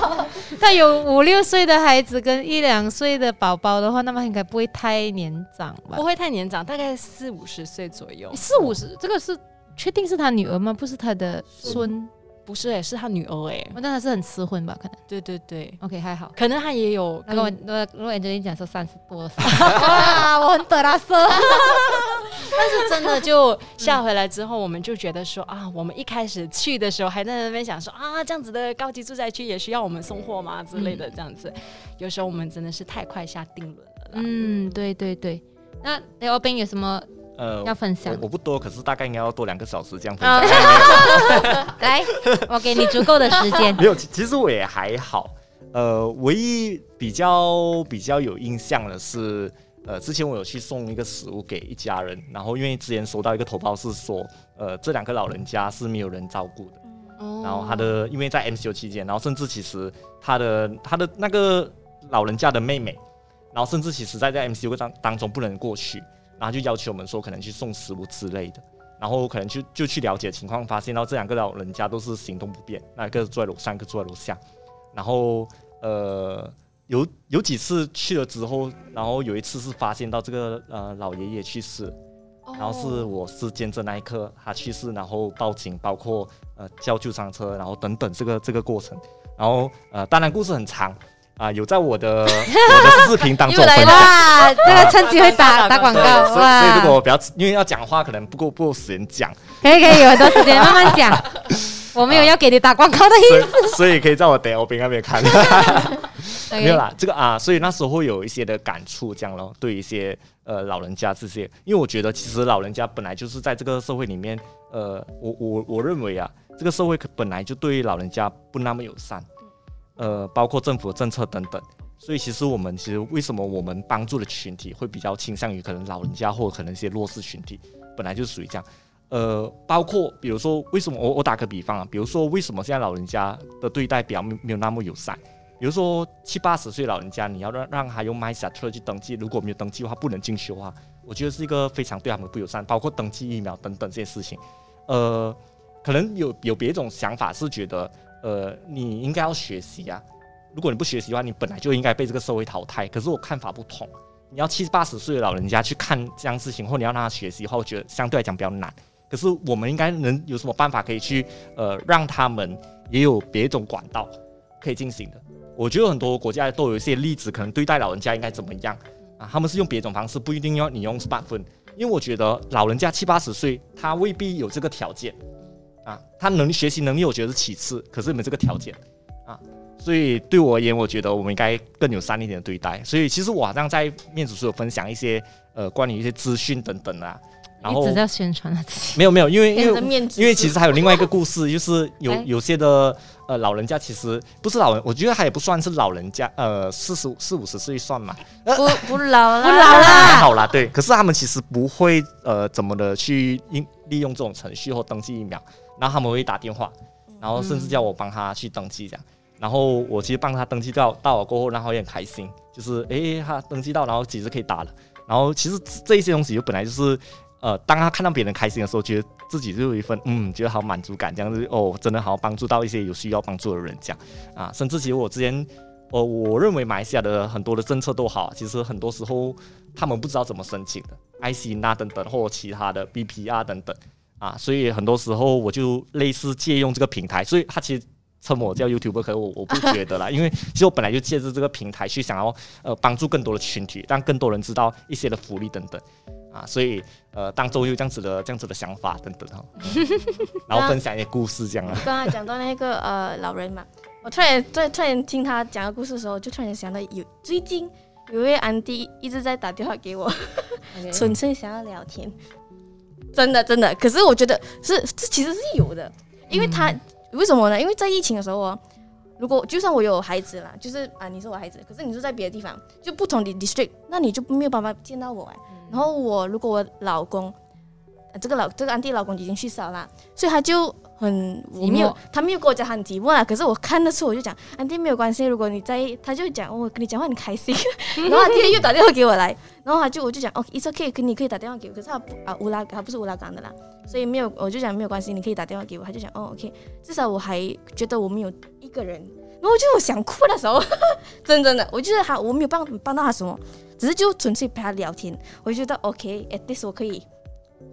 他有五六岁的孩子跟一两岁的宝宝的话，那么应该不会太年长吧不？会太年长，大概四五十岁左右。四五十，这个是确定是他女儿吗？不是他的孙？不是哎、是他女儿哎、哦那他是很迟婚吧？可能。对对对，OK，还好。可能他也有那跟个我如果 Angelina 讲说三十多岁，哇，我很得拉瑟。但是真的就下回来之后，我们就觉得说啊，我们一开始去的时候还在那边想说啊，这样子的高级住宅区也需要我们送货吗之类的，这样子。有时候我们真的是太快下定论了啦。嗯，对对对。那雷欧斌有什么呃，要分享我？我不多，可是大概应该要多两个小时这样分啊享。来，我给你足够的时间。没有，其其实我也还好。呃，唯一比较比较有印象的是，呃，之前我有去送一个食物给一家人，然后因为之前收到一个投报是说，呃，这两个老人家是没有人照顾的。哦然后他的因为在 MCU 期间，然后甚至其实他的他的那个老人家的妹妹，然后甚至其实在在 MCU 当当中不能过去，然后就要求我们说可能去送食物之类的，然后可能就就去了解情况，发现到这两个老人家都是行动不便，那一个住在楼上，一个住在楼下，然后呃有有几次去了之后，然后有一次是发现到这个呃老爷爷去世。然后是我是见证那一刻他去世，然后报警，包括呃叫救伤车，然后等等这个这个过程，然后呃当然故事很长啊、有在我的我的视频当中 又来分享。啦，这个趁机会打打广，告所以所以如果！我比较因为要讲话，可能不够不够时间讲，可以可以，有很多时间慢慢讲。我没有要给你打广告的意所以所以可以在我等我边那边看。思。没有啦，这个啊，所以那时候会有一些的感触，这样咯，对一些呃老人家这些，因为我觉得其实老人家本来就是在这个社会里面，呃，我我我认为啊，这个社会可本来就对老人家不那么友善，呃，包括政府的政策等等，所以其实我们其实为什么我们帮助的群体会比较倾向于可能老人家或可能一些弱势群体，本来就属于这样。呃，包括比如说为什么我我打个比方啊，比如说为什么现在老人家的对待比较没有那么友善？比如说七八十岁老人家，你要让让他用 My s a t 去登记，如果没有登记的话不能进去的话，我觉得是一个非常对他们不友善。包括登记疫苗等等这些事情，呃，可能有有别一种想法是觉得，呃，你应该要学习啊。如果你不学习的话，你本来就应该被这个社会淘汰。可是我看法不同，你要七八十岁的老人家去看这样事情，或你要让他学习的话，我觉得相对来讲比较难。可是我们应该能有什么办法可以去呃让他们也有别种管道可以进行的？我觉得很多国家都有一些例子，可能对待老人家应该怎么样啊？他们是用别种方式，不一定要你用 smartphone，因为我觉得老人家七八十岁，他未必有这个条件啊。他能力学习能力，我觉得是其次，可是没这个条件啊。所以对我而言，我觉得我们应该更有善一点的对待。所以其实我好像在面子书有分享一些呃关于一些资讯等等啊。然后一直在宣传他自己。没有没有，因为因为面因为其实还有另外一个故事，就是有哎有些的呃老人家其实不是老人，我觉得他也不算是老人家，呃四十四五十岁算嘛，不不老了，不老了还好啦，对。可是他们其实不会呃怎么的去应利用这种程序或登记疫苗，然后他们会打电话，然后甚至叫我帮他去登记这样。然后我其实帮他登记到到了过后，然后也很开心，就是诶他登记到，然后其实可以打了。然后其实这一些东西就本来就是呃，当他看到别人开心的时候，觉得自己就有一份嗯，觉得好满足感，这样子哦，真的好帮助到一些有需要帮助的人这样啊。甚至其实我之前呃，我认为马来西亚的很多的政策都好，其实很多时候他们不知道怎么申请的，IC 那等等或其他的 BPR 等等啊，所以很多时候我就类似借用这个平台，所以他其实。称我叫 YouTuber，可是我我不觉得啦，因为其实我本来就借着这个平台去想要呃帮助更多的群体，让更多人知道一些的福利等等啊，所以呃当中有这样子的这样子的想法等等哈，然后分享一些故事这样啊。刚才讲到那个呃老人嘛，我突然突然突然听他讲个故事的时候，就突然想到有最近有一位安迪一直在打电话给我，纯粹想要聊天，真的真的。可是我觉得是这其实是有的，因为他、为什么呢？因为在疫情的时候哦，如果就算我有孩子啦，就是啊你是我孩子，可是你是在别的地方，就不同的 district，那你就没有办法见到我哎。然后我如果我老公，呃这个老这个安迪老公已经去世了啦，所以他就很我没有，他没有跟我讲他很寂寞啦。可是我看得出，我就讲安迪没有关系，如果你在意，他就讲哦我跟你讲话很开心，然后他今天又打电话给我来，然后他就我就讲哦，it's okay，可你可以打电话给我，可是他不啊乌拉他不是乌拉港的啦，所以没有我就讲没有关系，你可以打电话给我，他就讲哦 OK，至少我还觉得我们有一个人，然后我就我想哭的时候，真真的，我觉得他我没有帮帮到他什么，只是就纯粹陪他聊天，我就觉得 OK，at least 我可以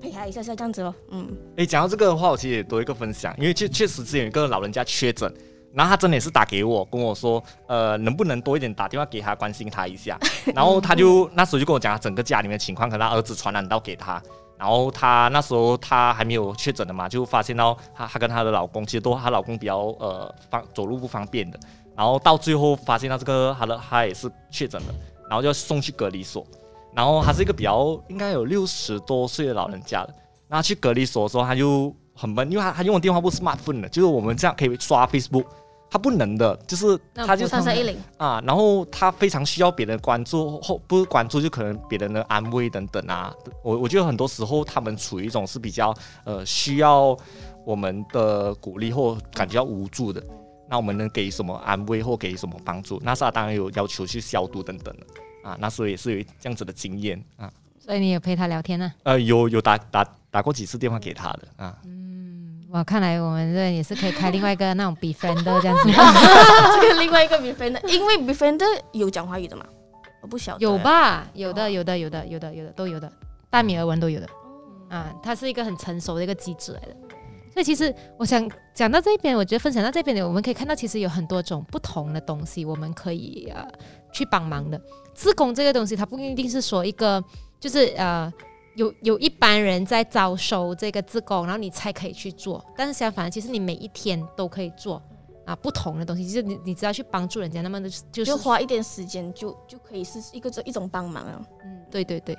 陪他一下下这样子咯，嗯。诶，讲到这个的话，我其实也多一个分享，因为确确实之前有一个老人家确诊，然后他真的也是打给我，跟我说，呃，能不能多一点打电话给他，关心他一下。然后他就那时候就跟我讲他整个家里面的情况，可能他儿子传染到给他，然后他那时候他还没有确诊的嘛，就发现到她她跟她的老公其实都她老公比较呃方走路不方便的，然后到最后发现到这个她的他也是确诊了，然后就送去隔离所。然后他是一个比较应该有六十多岁的老人家了。然后去隔离所的时候，他就很闷，因为他他用的电话不是 smartphone 的，就是我们这样可以刷 Facebook，他不能的，就是他就三三一零，啊，然后他非常需要别人关注，或不是关注，就可能别人的安慰等等啊。我我觉得很多时候他们处于一种是比较呃需要我们的鼓励或感觉到无助的。那我们能给什么安慰或给什么帮助？那时候当然有要求去消毒等等的啊。那时候也是有这样子的经验啊。所以你有陪他聊天呢、呃，有有打打打过几次电话给他的啊。嗯哇，看来我们这也是可以开另外一个那种 befriend 这样子，这个另外一个 befriend，因为 befriend 有讲华语的嘛，我不晓得。有？吧？有的，有的，有的，有的，有的，都有的，大米尔文都有的。啊，它是一个很成熟的一个机制来的。所以其实我想讲到这边，我觉得分享到这边呢，我们可以看到其实有很多种不同的东西，我们可以呃去帮忙的。自工这个东西，它不一定是说一个就是呃有有一般人在招收这个自工，然后你才可以去做。但是相反，其实你每一天都可以做啊不同的东西，就是你你只要去帮助人家，那么就是就花一点时间就就可以是一个这一种帮忙啊。嗯，对对对，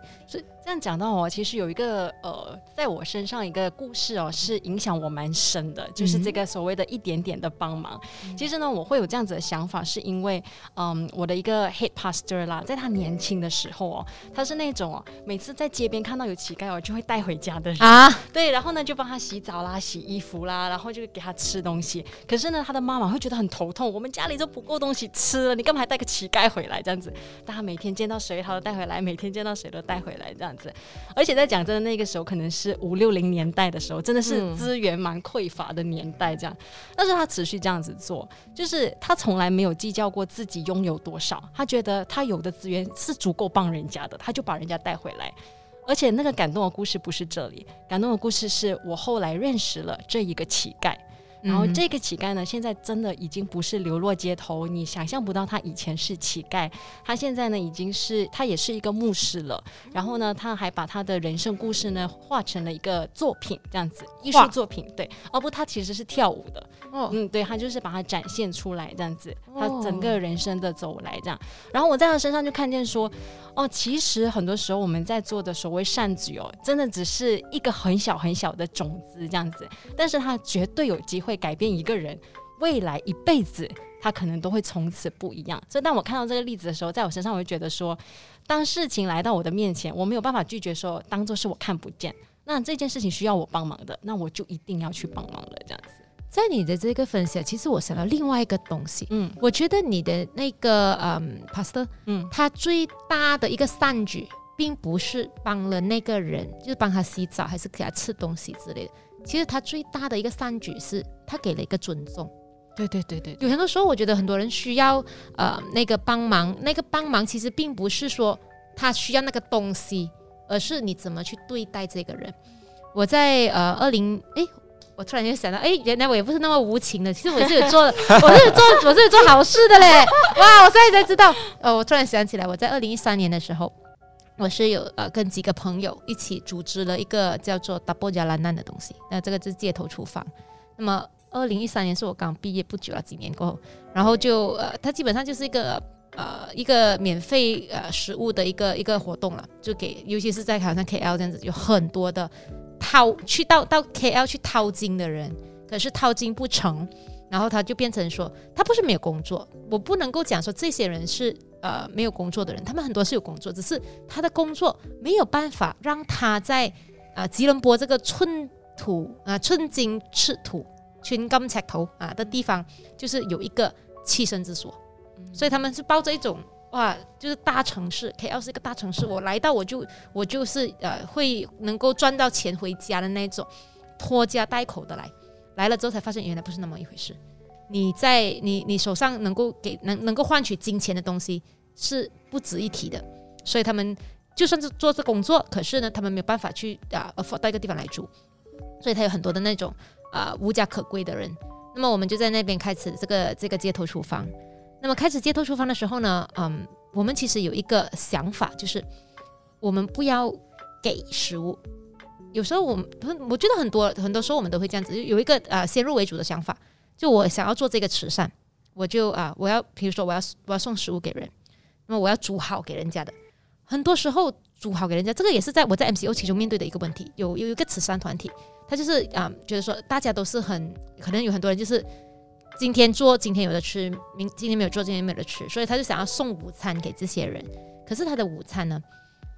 这样讲到哦，其实有一个呃，在我身上一个故事哦，是影响我蛮深的，就是这个所谓的一点点的帮忙。其实呢，我会有这样子的想法，是因为嗯，我的一个 head pastor 啦，在他年轻的时候哦，他是那种哦，每次在街边看到有乞丐哦，就会带回家的人啊，对，然后呢就帮他洗澡啦、洗衣服啦，然后就给他吃东西。可是呢，他的妈妈会觉得很头痛，我们家里都不够东西吃了，你干嘛还带个乞丐回来这样子？但他每天见到谁他都带回来，每天见到谁都带回来这样子。而且在讲真的，那个时候可能是五六零年代的时候，真的是资源蛮匮乏的年代，这样。但是他持续这样子做，就是他从来没有计较过自己拥有多少，他觉得他有的资源是足够帮人家的，他就把人家带回来。而且那个感动的故事不是这里，感动的故事是我后来认识了这一个乞丐。然后这个乞丐呢，现在真的已经不是流落街头，你想象不到他以前是乞丐，他现在呢已经是他也是一个牧师了。然后呢，他还把他的人生故事呢画成了一个作品，这样子艺术作品。对，哦不，他其实是跳舞的。哦，嗯，对他就是把它展现出来，这样子，他整个人生的走来这样。然后我在他身上就看见说，哦，其实很多时候我们在做的所谓善举哦，真的只是一个很小很小的种子这样子，但是他绝对有机会。会改变一个人未来一辈子，他可能都会从此不一样。所以，当我看到这个例子的时候，在我身上，我就觉得说，当事情来到我的面前，我没有办法拒绝，说当做是我看不见。那这件事情需要我帮忙的，那我就一定要去帮忙了。这样子，在你的这个分享，其实我想到另外一个东西。嗯，我觉得你的那个嗯，pastor，嗯，他最大的一个善举，并不是帮了那个人，就是帮他洗澡，还是给他吃东西之类的。其实他最大的一个善举是，他给了一个尊重。对对对对，有很多时候我觉得很多人需要呃那个帮忙，那个帮忙其实并不是说他需要那个东西，而是你怎么去对待这个人。我在呃二零哎，我突然间想到，哎，原来我也不是那么无情的，其实我是有做，我是有做，我是有做好事的嘞。哇，我现在才知道，呃，我突然想起来，我在二零一三年的时候。我是有呃跟几个朋友一起组织了一个叫做 Double 加兰难的东西，那这个是街头厨房。那么二零一三年是我刚毕业不久了，几年过后，然后就呃它基本上就是一个呃一个免费呃食物的一个一个活动了，就给尤其是在好像 KL 这样子，有很多的掏去到到 KL 去掏金的人，可是掏金不成，然后他就变成说他不是没有工作，我不能够讲说这些人是。呃，没有工作的人，他们很多是有工作，只是他的工作没有办法让他在啊吉隆坡这个寸土啊寸金尺土、寸金尺头啊的地方，就是有一个栖身之所，所以他们是抱着一种哇，就是大城市，KL 是一个大城市，我来到我就我就是呃会能够赚到钱回家的那种，拖家带口的来，来了之后才发现原来不是那么一回事。你在你你手上能够给能能够换取金钱的东西是不值一提的，所以他们就算是做这工作，可是呢，他们没有办法去啊到一个地方来住，所以他有很多的那种啊无家可归的人。那么我们就在那边开始这个这个街头厨房。那么开始街头厨房的时候呢，嗯，我们其实有一个想法，就是我们不要给食物。有时候我们我觉得很多很多时候我们都会这样子，有一个啊先入为主的想法。就我想要做这个慈善，我就啊，我要比如说我要我要送食物给人，那么我要煮好给人家的。很多时候煮好给人家，这个也是在我在 MCO 其中面对的一个问题。有有一个慈善团体，他就是啊，觉得说大家都是很可能有很多人就是今天做今天有的吃，明今天没有做今天没有的吃，所以他就想要送午餐给这些人。可是他的午餐呢，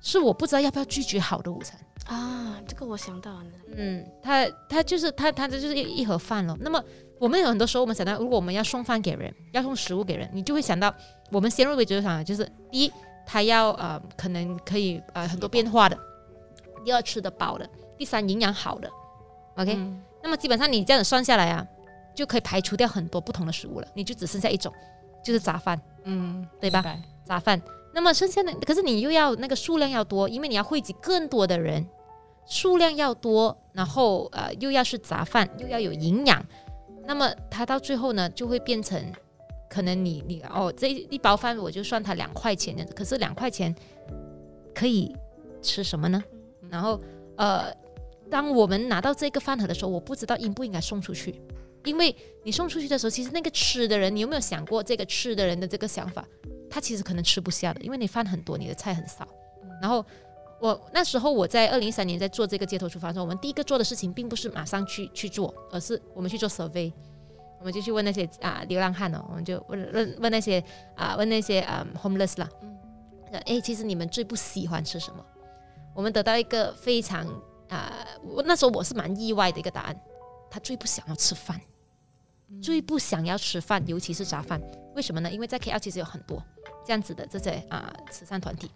是我不知道要不要拒绝好的午餐啊。这个我想到了，嗯，他他就是他他这就是一一盒饭了。那么我们有很多时候，我们想到，如果我们要送饭给人，要送食物给人，你就会想到，我们先入为主的想，就是第一，他要呃，可能可以呃很多变化的；第二，吃得饱的；第三，营养好的。OK，那么基本上你这样子算下来啊，就可以排除掉很多不同的食物了，你就只剩下一种，就是杂饭，嗯，对吧？杂饭。那么剩下的，可是你又要那个数量要多，因为你要汇集更多的人，数量要多，然后呃又要是杂饭，又要有营养。那么它到最后呢，就会变成可能你你哦这一包饭我就算它两块钱的，可是两块钱可以吃什么呢？然后呃，当我们拿到这个饭盒的时候，我不知道应不应该送出去，因为你送出去的时候，其实那个吃的人，你有没有想过这个吃的人的这个想法？他其实可能吃不下的，因为你饭很多，你的菜很少，然后我那时候我在二零一三年在做这个街头厨房的时候，我们第一个做的事情并不是马上去去做，而是我们去做 survey，我们就去问那些啊流浪汉哦，我们就问问问那些啊问那些啊 homeless 啦，哎，其实你们最不喜欢吃什么？我们得到一个非常啊，我那时候我是蛮意外的一个答案，他最不想要吃饭，最不想要吃饭，尤其是炸饭，为什么呢？因为在 KL 其实有很多这样子的这些啊慈善团体，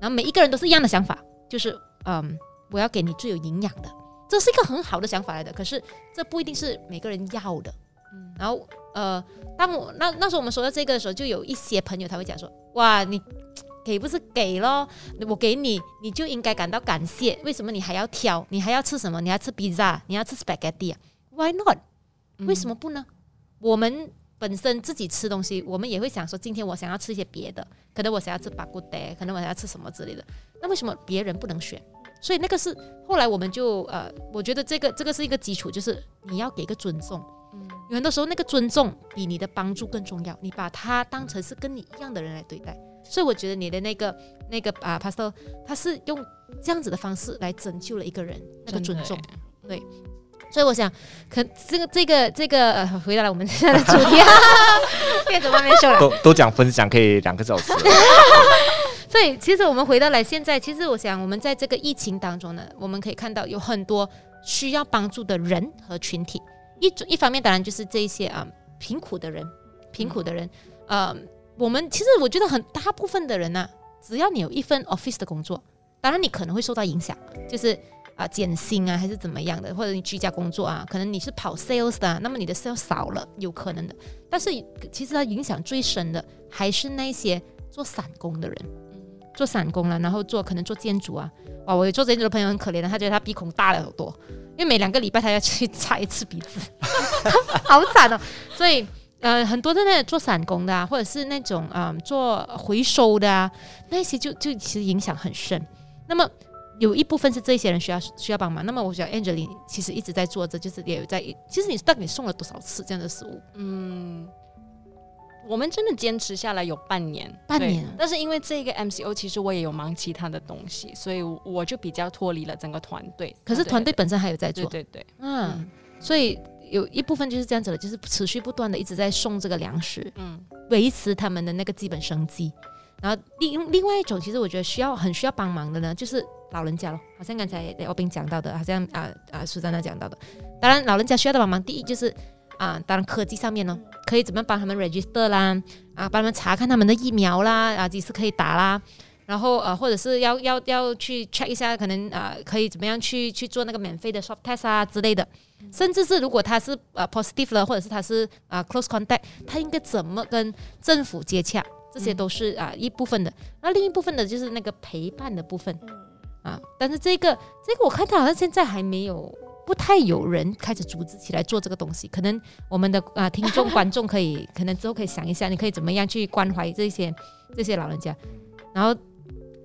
然后每一个人都是一样的想法。就是嗯，我要给你最有营养的，这是一个很好的想法来的。可是这不一定是每个人要的。嗯，然后呃，当我那那时候我们说到这个的时候，就有一些朋友他会讲说：“哇，你给不是给咯，我给你，你就应该感到感谢。为什么你还要挑？你还要吃什么？你要吃 pizza？你要吃 spaghetti 啊？Why not？为什么不呢？我们本身自己吃东西，我们也会想说，今天我想要吃一些别的，可能我想要吃巴古德，可能我想要吃什么之类的。那为什么别人不能选？所以那个是后来我们就呃，我觉得这个这个是一个基础，就是你要给个尊重。嗯，有很多时候那个尊重比你的帮助更重要。你把他当成是跟你一样的人来对待。所以我觉得你的那个那个啊，Pastor，他是用这样子的方式来拯救了一个人，那个尊重。对。所以我想，可这个这个这个呃，回到了我们现在的主题，变成外面秀了。都都讲分享可以两个小时。所以其实我们回到来现在，其实我想我们在这个疫情当中呢，我们可以看到有很多需要帮助的人和群体。一种一方面当然就是这些啊贫苦的人，贫苦的人，呃，我们其实我觉得很大部分的人呢，只要你有一份 office 的工作，当然你可能会受到影响，就是啊减薪啊还是怎么样的，或者你居家工作啊，可能你是跑 sales 的，那么你的 sales 少了，有可能的。但是其实它影响最深的还是那些做散工的人。做散工了，然后做可能做建筑啊，哇！我有做建筑的朋友很可怜的，他觉得他鼻孔大了好多，因为每两个礼拜他要去 擦一次鼻子，好惨哦。所以呃，很多在那做散工的啊，或者是那种啊做回收的啊，那些就就其实影响很深。那么有一部分是这些人需要需要帮忙。那么我想 Angela 其实一直在做着，就是也有在，其实你到底送了多少次这样的食物？嗯。我们真的坚持下来有半年，半年。但是因为这个 MCO，其实我也有忙其他的东西，所以我就比较脱离了整个团队。可是团队本身还有在做，对对对，嗯。所以有一部分就是这样子的，就是持续不断的一直在送这个粮食，嗯，维持他们的那个基本生计。然后另另外一种，其实我觉得需要很需要帮忙的呢，就是老人家咯。好像刚才姚斌讲到的，好像啊啊苏珊娜讲到的。当然，老人家需要的帮忙，第一就是。啊，当然科技上面呢，可以怎么样帮他们 register 啦，啊，帮他们查看他们的疫苗啦，啊，几时可以打啦，然后呃，或者是要要要去 check 一下，可能啊，可以怎么样去去做那个免费的 swab test 啊之类的，甚至是如果他是呃 positive 了，或者是他是啊 close contact，他应该怎么跟政府接洽，这些都是啊一部分的，那另一部分的就是那个陪伴的部分，啊，但是这个这个我看到好像现在还没有。不太有人开始组织起来做这个东西，可能我们的啊听众 观众可以，可能之后可以想一下，你可以怎么样去关怀这些这些老人家。然后，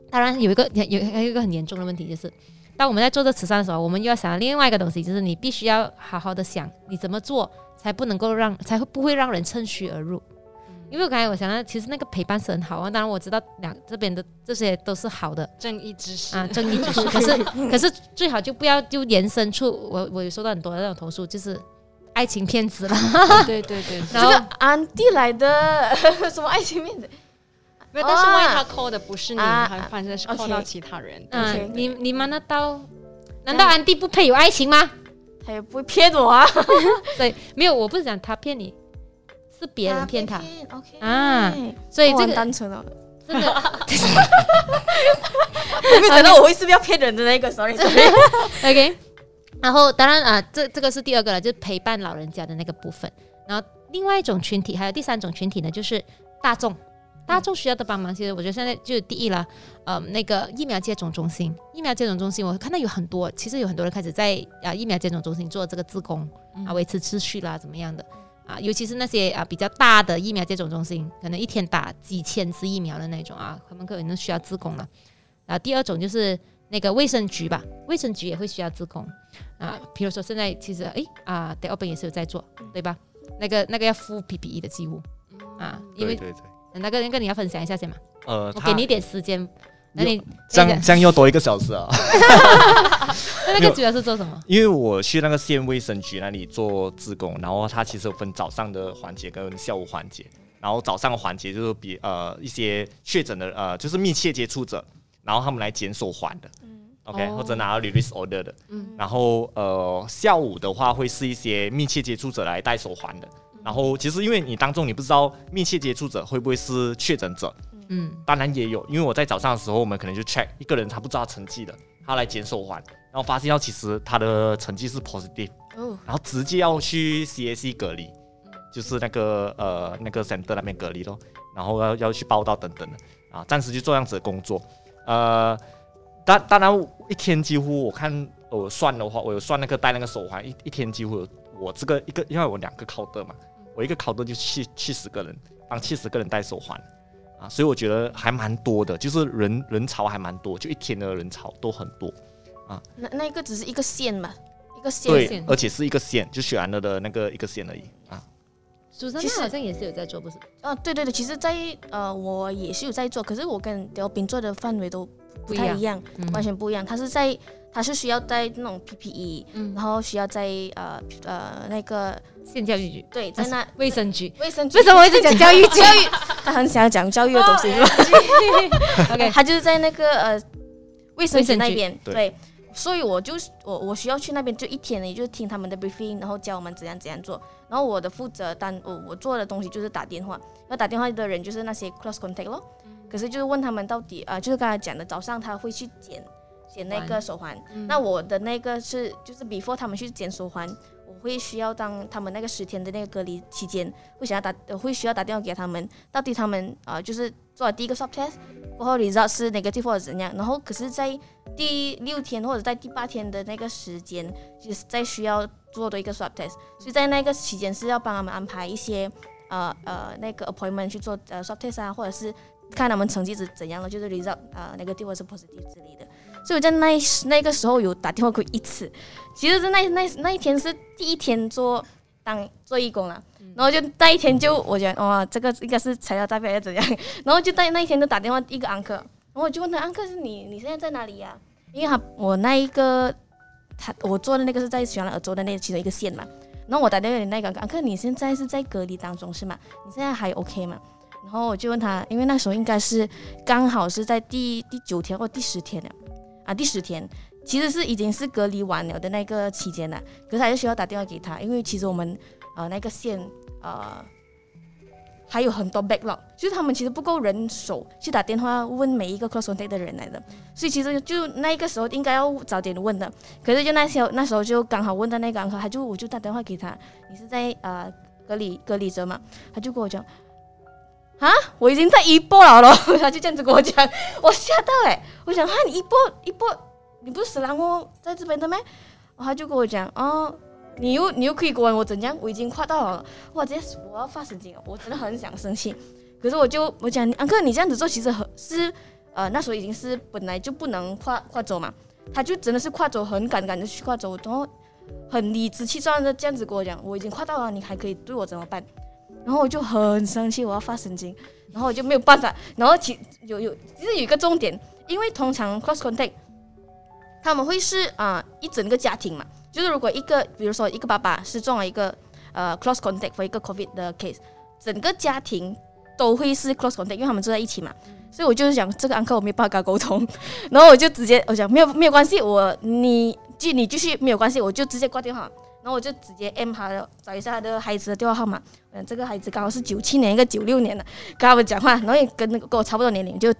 当然有一个有还有一个很严重的问题，就是当我们在做这慈善的时候，我们又要想到另外一个东西，就是你必须要好好的想，你怎么做才不能够让才会不会让人趁虚而入。因为我刚才我想到，其实那个陪伴是很好啊。当然我知道两这边的这些都是好的正义之士啊，正义之士。可是可是最好就不要就延伸出我我有收到很多的那种投诉，就是爱情骗子了。对对对，这个安迪来的 什么爱情骗子？没有，但是万一他扣的不是你，反正是扣到其他人。嗯，你你们那刀，难道安迪不配有爱情吗？他也不会骗我啊。对，没有，我不是讲他骗你。是别人骗他啊，所以这个单纯了，真的。我没有想到我会是不是要骗人的那个，sorry sorry。OK，然后当然啊，这这个是第二个了，就是陪伴老人家的那个部分。然后另外一种群体，还有第三种群体呢，就是大众，大众需要的帮忙。其实我觉得现在就是第一了，呃，那个疫苗接种中心，疫苗接种中心，我看到有很多，其实有很多人开始在啊疫苗接种中心做这个自工啊，维持秩序啦，怎么样的。啊，尤其是那些啊比较大的疫苗接种中心，可能一天打几千支疫苗的那种啊，他们可能需要自工了。啊，第二种就是那个卫生局吧，卫生局也会需要自工啊。比如说现在其实哎啊，德奥本也是有在做，对吧？那个那个要付 PPE 的机务啊，因为那个那个你要分享一下先嘛。呃，我给你一点时间那你这那个样这样又多一个小时啊。那那个主要是做什么？因为我去那个县卫生局那里做志工，然后它其实有分早上的环节跟下午环节，然后早上的环节就是比呃一些确诊的呃就是密切接触者，然后他们来捡手环的。OK，、哦或者拿到 release order 的，嗯然后呃下午的话会是一些密切接触者来戴手环的，然后其实因为你当中你不知道密切接触者会不会是确诊者，嗯，当然也有，因为我在早上的时候，我们可能就 check 一个人他不知道成绩的，他来捡手环，然后发现到其实他的成绩是 positive，哦，然后直接要去 CAC 隔离，就是那个呃那个 center 那边隔离咯，然后要要去报道等等的。啊，暂时就做这样子的工作，呃，当当然一天几乎我看我算的话，我有算那个戴那个手环，一一天几乎有我这个一个，因为我两个考的嘛，我一个考的就七七十个人，帮七十个人戴手环。啊，所以我觉得还蛮多的，就是人人潮还蛮多，就一天的人潮都很多啊。那那个只是一个线嘛，一个线。对，而且是一个线，就雪兰莪的那个一个线而已啊。主持人好像也是有在做，不是？啊，对对对，其实在，呃，我也是有在做，可是我跟刁斌做的范围都不太一样，嗯完全不一样。他是在，他是需要带那种 PPE，、嗯。然后需要在呃呃那个县教育局、对，在那卫生局。卫生局。为什么我一直讲教育局？教育，他很想要讲教育的东西是吧？？OK，他就是在那个呃卫生局那边，对。对，所以我就是我我需要去那边就一天，也就是听他们的 briefing，然后教我们怎样怎样做。然后我的负责单我我做的东西就是打电话，要打电话的人就是那些 close contact 咯。可是就是问他们到底啊、呃就是刚才讲的，早上他会去剪剪那个手环，那我的那个是就是 before 他们去捡手环，我会需要当他们那个十天的那个隔离期间，会想要打呃会需要打电话给他们，到底他们啊、呃就是做了第一个 swab test。过后 result 是 negative 或者怎样，然后可是，在第六天或者在第八天的那个时间，就是在需要做多一个 swab test，所以在那个期间是要帮他们安排一些呃呃那个 appointment 去做呃 swab test 啊，或者是看他们成绩是怎样的，就是 result 呃 negative 或者是 positive 之类的。所以我在那那个时候有打电话过一次，其实是那那那一天是第一天做当做义工了。然后就那一天就我觉得哇，这个应该是材料代表要怎样，然后就在那一天就打电话一个安克，然后我就问他安克是你你现在在哪里呀、因为他我那一个他我做的那个是在雪兰莪州的那其中一个县嘛，然后我打电话给那个安克，你现在是在隔离当中是吗？你现在还 OK 吗？然后我就问他，因为那时候应该是刚好是在第第九天或第十天了啊，第十天。其实是已经是隔离完了的那个期间了，可是还是需要打电话给他，因为其实我们呃那个县呃还有很多 backlog，就是他们其实不够人手去打电话问每一个 cross contact 的人来的，所以其实就那个时候应该要早点问的，可是就那些那时候就刚好问到那个安克，他就我就打电话给他，你是在呃隔离隔离着嘛？他就跟我讲。啊！我已经在一波了咯，他就这样子跟我讲，我吓到哎、我想哈，你一波一波，你不是死狼哦，在这边的咩？然后他就跟我讲，哦，你又你又可以管我怎样？我已经快到了，哇！直接我要发神经了，我真的很想生气。可是我就我讲，安克，你这样子做其实很是呃那时候已经是本来就不能跨跨走嘛，他就真的是跨走，很赶赶的去跨走，然后很理直气壮的这样子跟我讲，我已经跨到了，你还可以对我怎么办？然后我就很生气，我要发神经，然后我就没有办法。然后其有有其实有一个重点，因为通常 cross contact 他们会是啊、一整个家庭嘛，就是如果一个比如说一个爸爸是中了一个呃 cross contact for 一个 covid 的 case，整个家庭都会是 cross contact，因为他们住在一起嘛。所以我就是讲这个 uncle 我没有办法跟他沟通，然后我就直接我讲没有没有关系，我你继你继续没有关系，我就直接挂电话。然后我就直接 M 他的找一下他的孩子的电话号码，嗯，这个孩子刚好是九七年一个九六年的，跟他们讲话，然后也跟那个跟我差不多年龄，就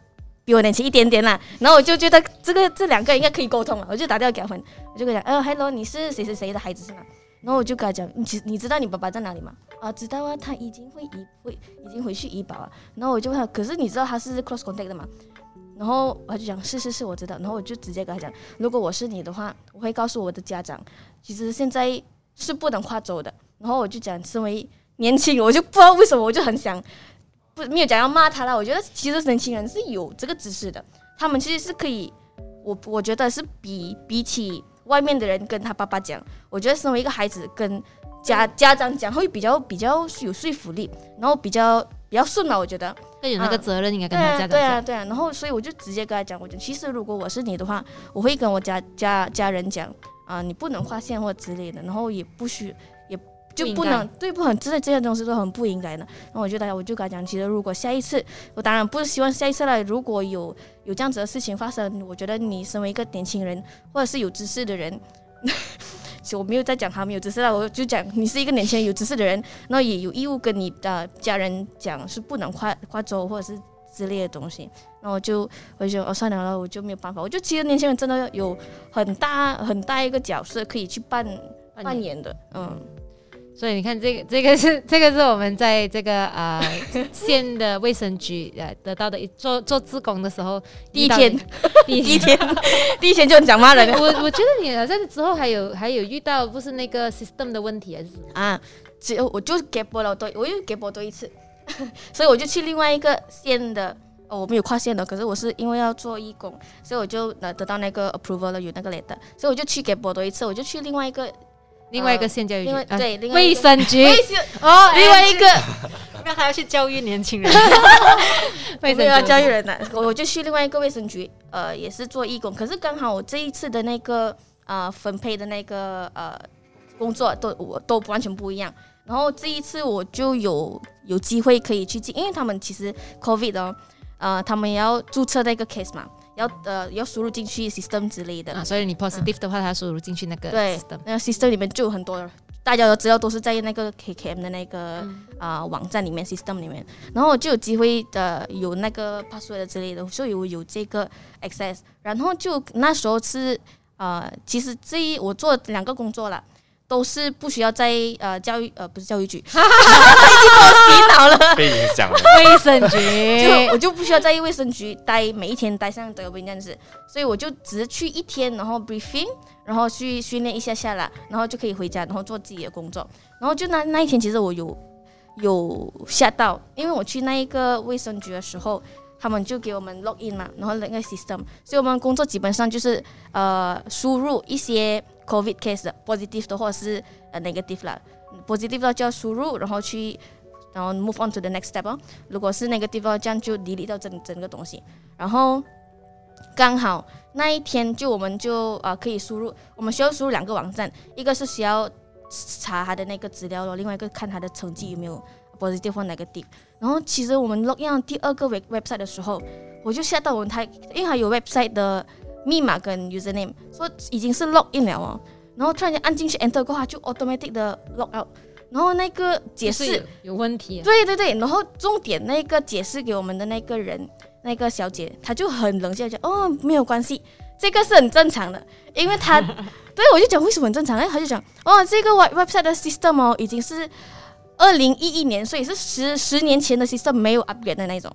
比我年轻一点点啦。然后我就觉得这个这两个应该可以沟通了，我就打电话给他们，我就跟他讲，呃，hello，你是谁谁谁的孩子是吗？然后我就跟他讲，你其你知道你爸爸在哪里吗？啊，知道啊，他已经会移会已经回去医保了。然后我就问他，可是你知道他是 close contact 的吗？然后他就讲是是是，我知道。然后我就直接跟他讲，如果我是你的话，我会告诉我的家长，其实现在是不能跨州的。然后我就讲，身为年轻人，我就不知道为什么，我就很想不没有讲要骂他啦。我觉得其实年轻人是有这个知识的，他们其实是可以，我我觉得是比比起外面的人跟他爸爸讲，我觉得身为一个孩子跟家家长讲会比较比较有说服力，然后比较比较顺嘛，我觉得。更有那个责任应该跟他家长对啊，对啊。然后所以我就直接跟他讲，我讲其实如果我是你的话，我会跟我家家家人讲啊、你不能划线或之类的，然后也不许也就不能对不很这这些东西都很不应该的。然后我就大家我就跟他讲，其实如果下一次，我当然不是希望下一次了，如果有有这样子的事情发生，我觉得你身为一个年轻人或者是有知识的人。其实我没有在讲他没有知识了，我就讲你是一个年轻人有知识的人，然后也有义务跟你的家人讲是不能跨跨州或者是之类的东西。然后我就我就哦算了了，我就没有办法。我就其实年轻人真的有很大很大一个角色可以去扮扮演的，嗯，所以你看，这个这个是这个是我们在这个呃 县的卫生局呃得到的一做做自工的时候 第一天第一天第一天就很讲骂人我我觉得你好像之后还有还有遇到不是那个 system 的问题还是？啊，只有我就给播了多，我又给播多一次，所以我就去另外一个县的。哦，我没有跨县的，可是我是因为要做义工，所以我就呃得到那个 approval 了，有那个 letter，所以我就去给博多一次，我就去另外一个，另外一个县教育局，另外呃对另外卫生局哦，另外一个没有，他要去教育年轻人。卫没有要教育人呢，我我就去另外一个卫生局，呃，也是做义工。可是刚好我这一次的那个呃分配的那个呃工作都我都完全不一样。然后这一次我就有有机会可以去进，因为他们其实 COVID 哦，呃，他们也要注册那个 case 嘛，要呃要输入进去 system 之类的。啊，所以你 positive 的话，它输入进去那个对 system。那个 system 里面就有很多大家的资料都是在那个 KKM 的那个啊、网站里面 system 里面，然后我就有机会的有那个 password 之类的，所以我有这个 access，然后就那时候是呃，其实这一我做两个工作了。都是不需要在呃教育呃不是教育局，已经把我洗脑了。被影响了。卫生局就局我就不需要在卫生局待每一天待像德文这样子，所以我就只是去一天，然后 briefing，然后去训练一下下啦，然后就可以回家，然后做自己的工作。然后就那那一天，其实我有有吓到，因为我去那一个卫生局的时候，他们就给我们 log in 嘛，然后那个 system，所以我们工作基本上就是呃输入一些 COVID case 的 positive 的或者是呃 negative 啦，positive 的就要输入，然后去然后 move on to the next step 哦。如果是那个地方，这样就 delete 掉整整个东西。然后刚好那一天就我们就啊、可以输入，我们需要输入两个网站，一个是需要查他的那个资料咯，另外一个看他的成绩有没有 positive 或 negative。然后其实我们 log in 第二个 web website 的时候，我就吓到我们他，因为它有 website 的密码跟 username，说已经是 log in 了哦。然后突然间按进去 enter 过后，它就 automatic 的 log out。然后那个解释有有问题啊。对对对，然后重点那个解释给我们的那个人，那个小姐，她就很冷静地讲，哦，没有关系，这个是很正常的，因为她，对我就讲为什么很正常，哎，她就讲，哦，这个 web website 的 system 哦，已经是二零一一年，所以是十十年前的 system 没有 upgrade 的那种，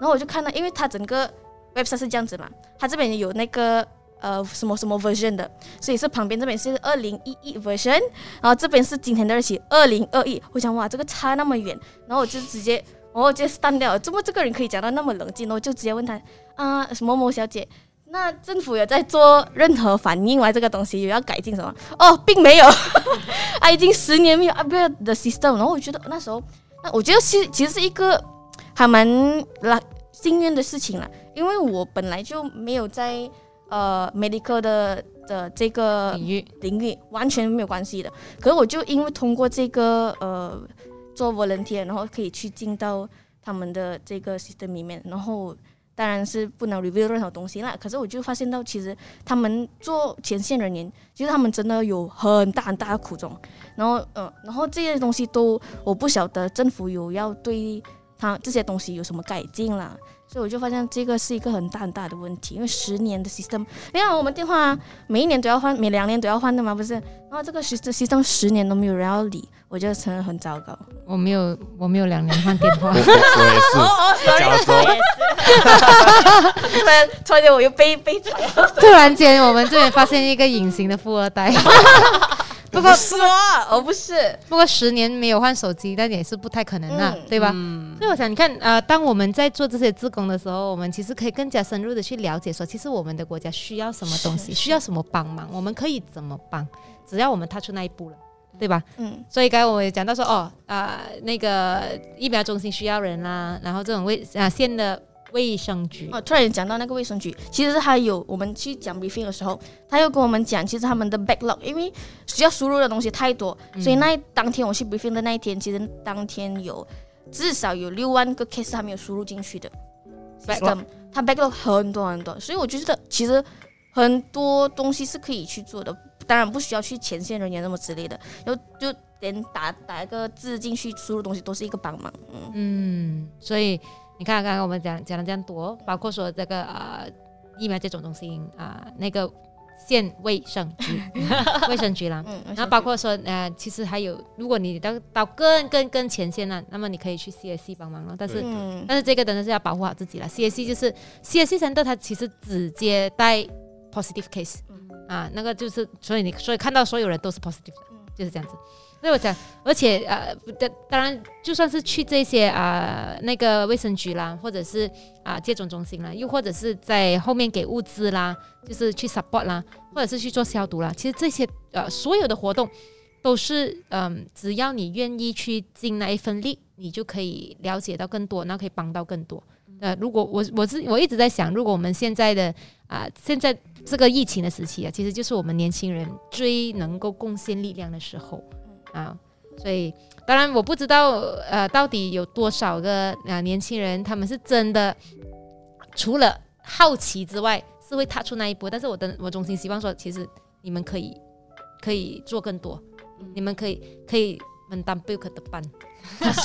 然后我就看到，因为它整个 website 是这样子嘛，它这边有那个。呃，什么什么 version 的，所以是旁边这边是二零一一 version，然后这边是今天的日期二零二一。我想哇，这个差那么远，然后我就直接，然后我就 stand 掉了。怎么这个人可以讲到那么冷静呢？我就直接问他啊，什么某小姐，那政府有在做任何反应吗？这个东西有要改进什么？哦，并没有，啊，已经十年没有 upgrade the system。然后我觉得那时候，那我觉得是其实是一个还蛮幸运的事情啦，因为我本来就没有在呃 medical 的的这个领域领域完全没有关系的。可是我就因为通过这个呃做 volunteer，然后可以去进到他们的这个 system 里面，然后当然是不能 review 任何东西啦。可是我就发现到，其实他们做前线人员，其实他们真的有很大很大的苦衷。然后嗯、呃然后这些东西都我不晓得政府有要对他这些东西有什么改进啦。所以我就发现这个是一个很大很大的问题，因为十年的 system，你看我们电话每一年都要换，每两年都要换的嘛，不是？然后这个 system 十年都没有人要理，我觉得真的很糟糕。我没有我没有两年换电话 我，我我也是，哦假如说突然突然间我又被被踩了，突然间我们这边发现一个隐形的富二代。不过不是我，我不是。不过十年没有换手机，但也是不太可能啊，嗯对吧？嗯，所以我想，你看，呃，当我们在做这些自工的时候，我们其实可以更加深入的去了解说，其实我们的国家需要什么东西，需要什么帮忙，我们可以怎么帮，只要我们踏出那一步了。对吧？嗯，所以刚才我也讲到说，哦，啊、那个疫苗中心需要人啦，然后这种卫啊县的卫生局，哦，突然讲到那个卫生局，其实他有我们去讲 briefing 的时候，他又跟我们讲，其实他们的 backlog，因为需要输入的东西太多，嗯所以那当天我去 briefing 的那一天，其实当天有至少有六万个 case 还没有输入进去的 system，它 backlog 很多很多，所以我觉得其实很多东西是可以去做的，当然不需要去前线人员那么之类的，然后就连打打一个字进去输入东西都是一个帮忙，嗯。嗯，所以你看刚刚我们讲讲了这样多，包括说这个啊、疫苗接种中心啊、那个县卫生局 卫生局啦，嗯，然后包括说，呃，其实还有，如果你到到更更更前线了，那么你可以去 CSC 帮忙了。但是，嗯。但是这个真的是要保护好自己了。CSC 就是 CSC center，它其实只接待 positive case 啊，那个就是，所以你所以看到所有人都是 positive 的，就是这样子。所以我讲，而且呃，不当当然，就算是去这些啊、那个卫生局啦，或者是啊、接种中心啦，又或者是在后面给物资啦，就是去 support 啦，或者是去做消毒啦，其实这些呃所有的活动都是嗯、只要你愿意去尽那一份力，你就可以了解到更多，那可以帮到更多。呃，如果我我是我一直在想，如果我们现在的啊、现在这个疫情的时期啊，其实就是我们年轻人最能够贡献力量的时候啊，所以当然我不知道呃到底有多少个啊、年轻人他们是真的除了好奇之外是会踏出那一步，但是我的我衷心希望说，其实你们可以可以做更多，你们可以可以门当不可的班。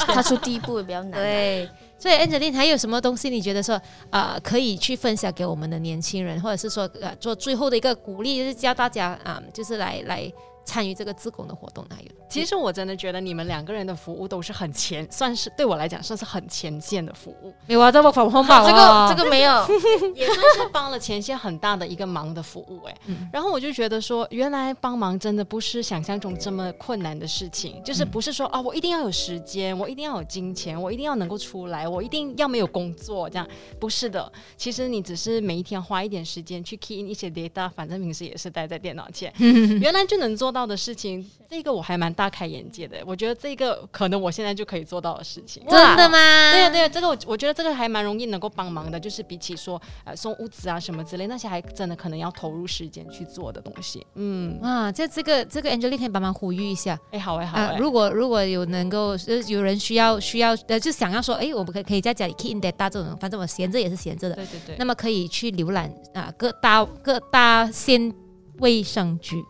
踏出第一步也比较难。，对，所以 Angeline 还有什么东西你觉得说呃可以去分享给我们的年轻人，或者是说呃做最后的一个鼓励，就是教大家啊、就是来来参与这个自贡的活动？还有，其实我真的觉得你们两个人的服务都是很前，算是对我来讲算是很前线的服务，没有啊，这我访红包这个这个没有，也算是帮了前线很大的一个忙的服务哎、嗯。然后我就觉得说，原来帮忙真的不是想象中这么困难的事情，就是不是说啊，我一定要有时间，我一定要有金钱，我一定要能够出来，我一定要没有工作，这样。不是的。其实你只是每一天花一点时间去 key in 一些 data，反正平时也是待在电脑前，原来就能做到的事情，这个我还蛮大开眼界的。我觉得这个可能我现在就可以做到的事情。真的吗？对呀、对呀、这个我我觉得这个还蛮容易能够帮忙的，就是比起说呃送物资啊什么之类，那些还真的可能要投入时间去做的东西。嗯，啊，这这个这个 Angeline 可以帮忙呼吁一下哎、好哎、好哎、啊、如果如果有能够呃有人需要需要呃就想要说，哎，我们可以可以在家里 key in data 这种，反正我闲着也是闲着的，对对对，那么可以去浏览啊各大各大县卫生局，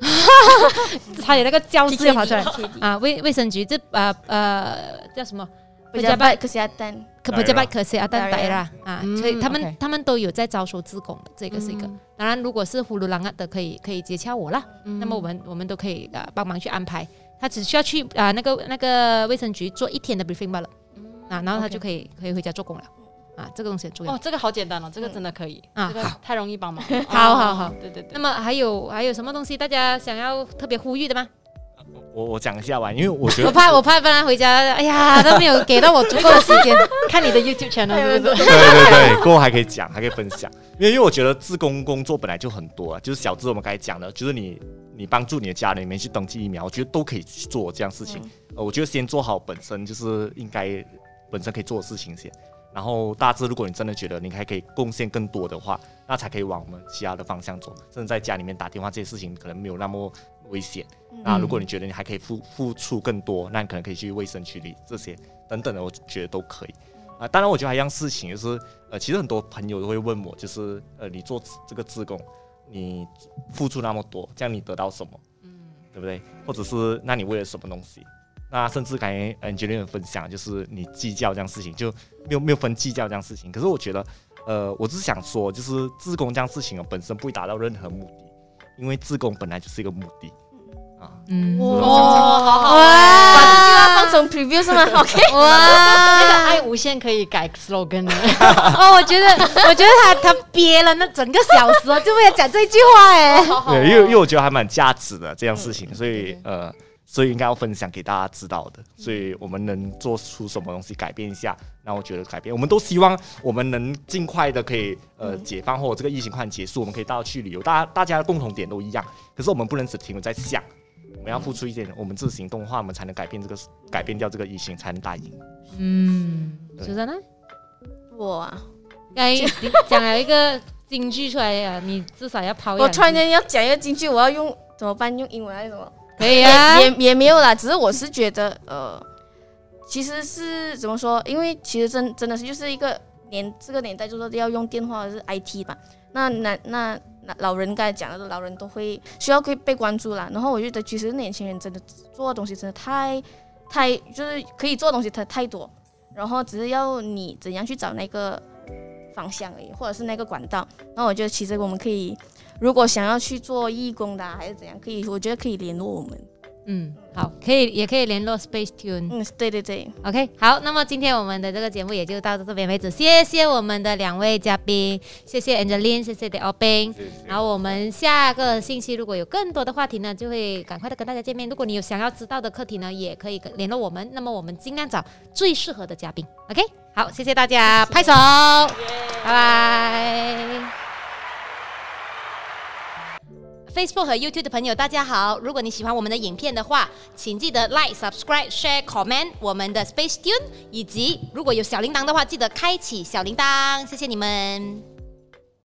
差点那个教字要跑出来啊卫卫生局这呃呃叫什么？pejabat kesihatan 可不 pejabat kesehatan Daerah daerah 啊，嗯所以他们他们都有在招收自工的，这个是一个。嗯。当然，如果是呼噜朗啊的，可以可以接洽我啦。嗯。那么我们我们都可以呃帮忙去安排，他只需要去啊、那个那个卫生局做一天的 briefing 罢了，啊，然后他就可以可以回家做工了。啊，这个东西很重要。哦，这个好简单哦，这个真的可以啊这个太容易帮忙了。好哦好好对对对那。么还有还有什么东西大家想要特别呼吁的吗？我我讲一下吧，因为 我觉得我怕我怕不然回家，哎呀，都没有给到我足够的时间。看你的 YouTube channel 是不是？对对对，过后还可以讲，还可以分享。因为因为我觉得自工工作本来就很多啊，就是小智我们刚才讲的，就是你你帮助你的家人里面去登记疫苗，我觉得都可以去做这样事情。呃，我觉得先做好本身就是应该本身可以做的事情先。然后大致，如果你真的觉得你还可以贡献更多的话，那才可以往我们其他的方向走。甚至在家里面打电话这些事情可能没有那么危险。那如果你觉得你还可以付付出更多，那你可能可以去卫生区里这些等等的，我觉得都可以。啊，当然，我觉得还一样事情就是，呃，其实很多朋友都会问我，就是呃，你做这个自工，你付出那么多，这样你得到什么？嗯，对不对？或者是那你为了什么东西？那甚至感觉 Angelina 分享，就是你计较这样事情，就没有没有分计较这样事情。可是我觉得，呃，我只是想说，就是自工这样事情啊，本身不会达到任何目的，因为自工本来就是一个目的啊。嗯，哇哦，好好。把这句话放成 preview 是吗？OK，这个哇！爱无限可以改 slogan 的。哦，我觉得，我觉得他他憋了那整个小时哦，就为了讲这句话哎。对，因为因为我觉得还蛮价值的这样事情，所以呃，所以应该要分享给大家知道的。所以我们能做出什么东西改变一下，那我觉得改变，我们都希望我们能尽快的可以呃解放，或者这个疫情快点结束，我们可以到处去旅游。大家大家的共同点都一样，可是我们不能只停留在想，我们要付出一点我们自行动的话，我们才能改变这个改变掉这个疫情，才能打赢。嗯，对苏珊呢？我啊，刚讲了一个金句出来呀，你至少要抛。我突然间要讲一个金句，我要用怎么办？用英文还是什么？可以啊，也也没有啦，只是我是觉得，呃，其实是怎么说？因为其实真真的是就是一个年这个年代，就是要用电话是 IT 吧。那那那老人刚才讲的，老人都会需要被被关注啦。然后我觉得，其实年轻人真的做的东西真的太太就是可以做的东西太太多，然后只是要你怎样去找那个方向而已，或者是那个管道。那我觉得其实我们可以，如果想要去做义工的、啊、还是怎样，可以，我觉得可以联络我们。嗯，好，可以，也可以联络 Space Tune。嗯，对对对，OK，好，那么今天我们的这个节目也就到这边为止，谢谢我们的两位嘉宾，谢谢 Angeline，谢谢 The o p i n 然后我们下个星期如果有更多的话题呢，就会赶快的跟大家见面。如果你有想要知道的课题呢，也可以跟联络我们。那么我们尽量找最适合的嘉宾。OK，好，谢谢大家，拍手，拜拜。Facebook 和 YouTube 的朋友，大家好！如果你喜欢我们的影片的话，请记得 Like、Subscribe、Share、Comment 我们的 Space Tune，以及如果有小铃铛的话，记得开启小铃铛。谢谢你们。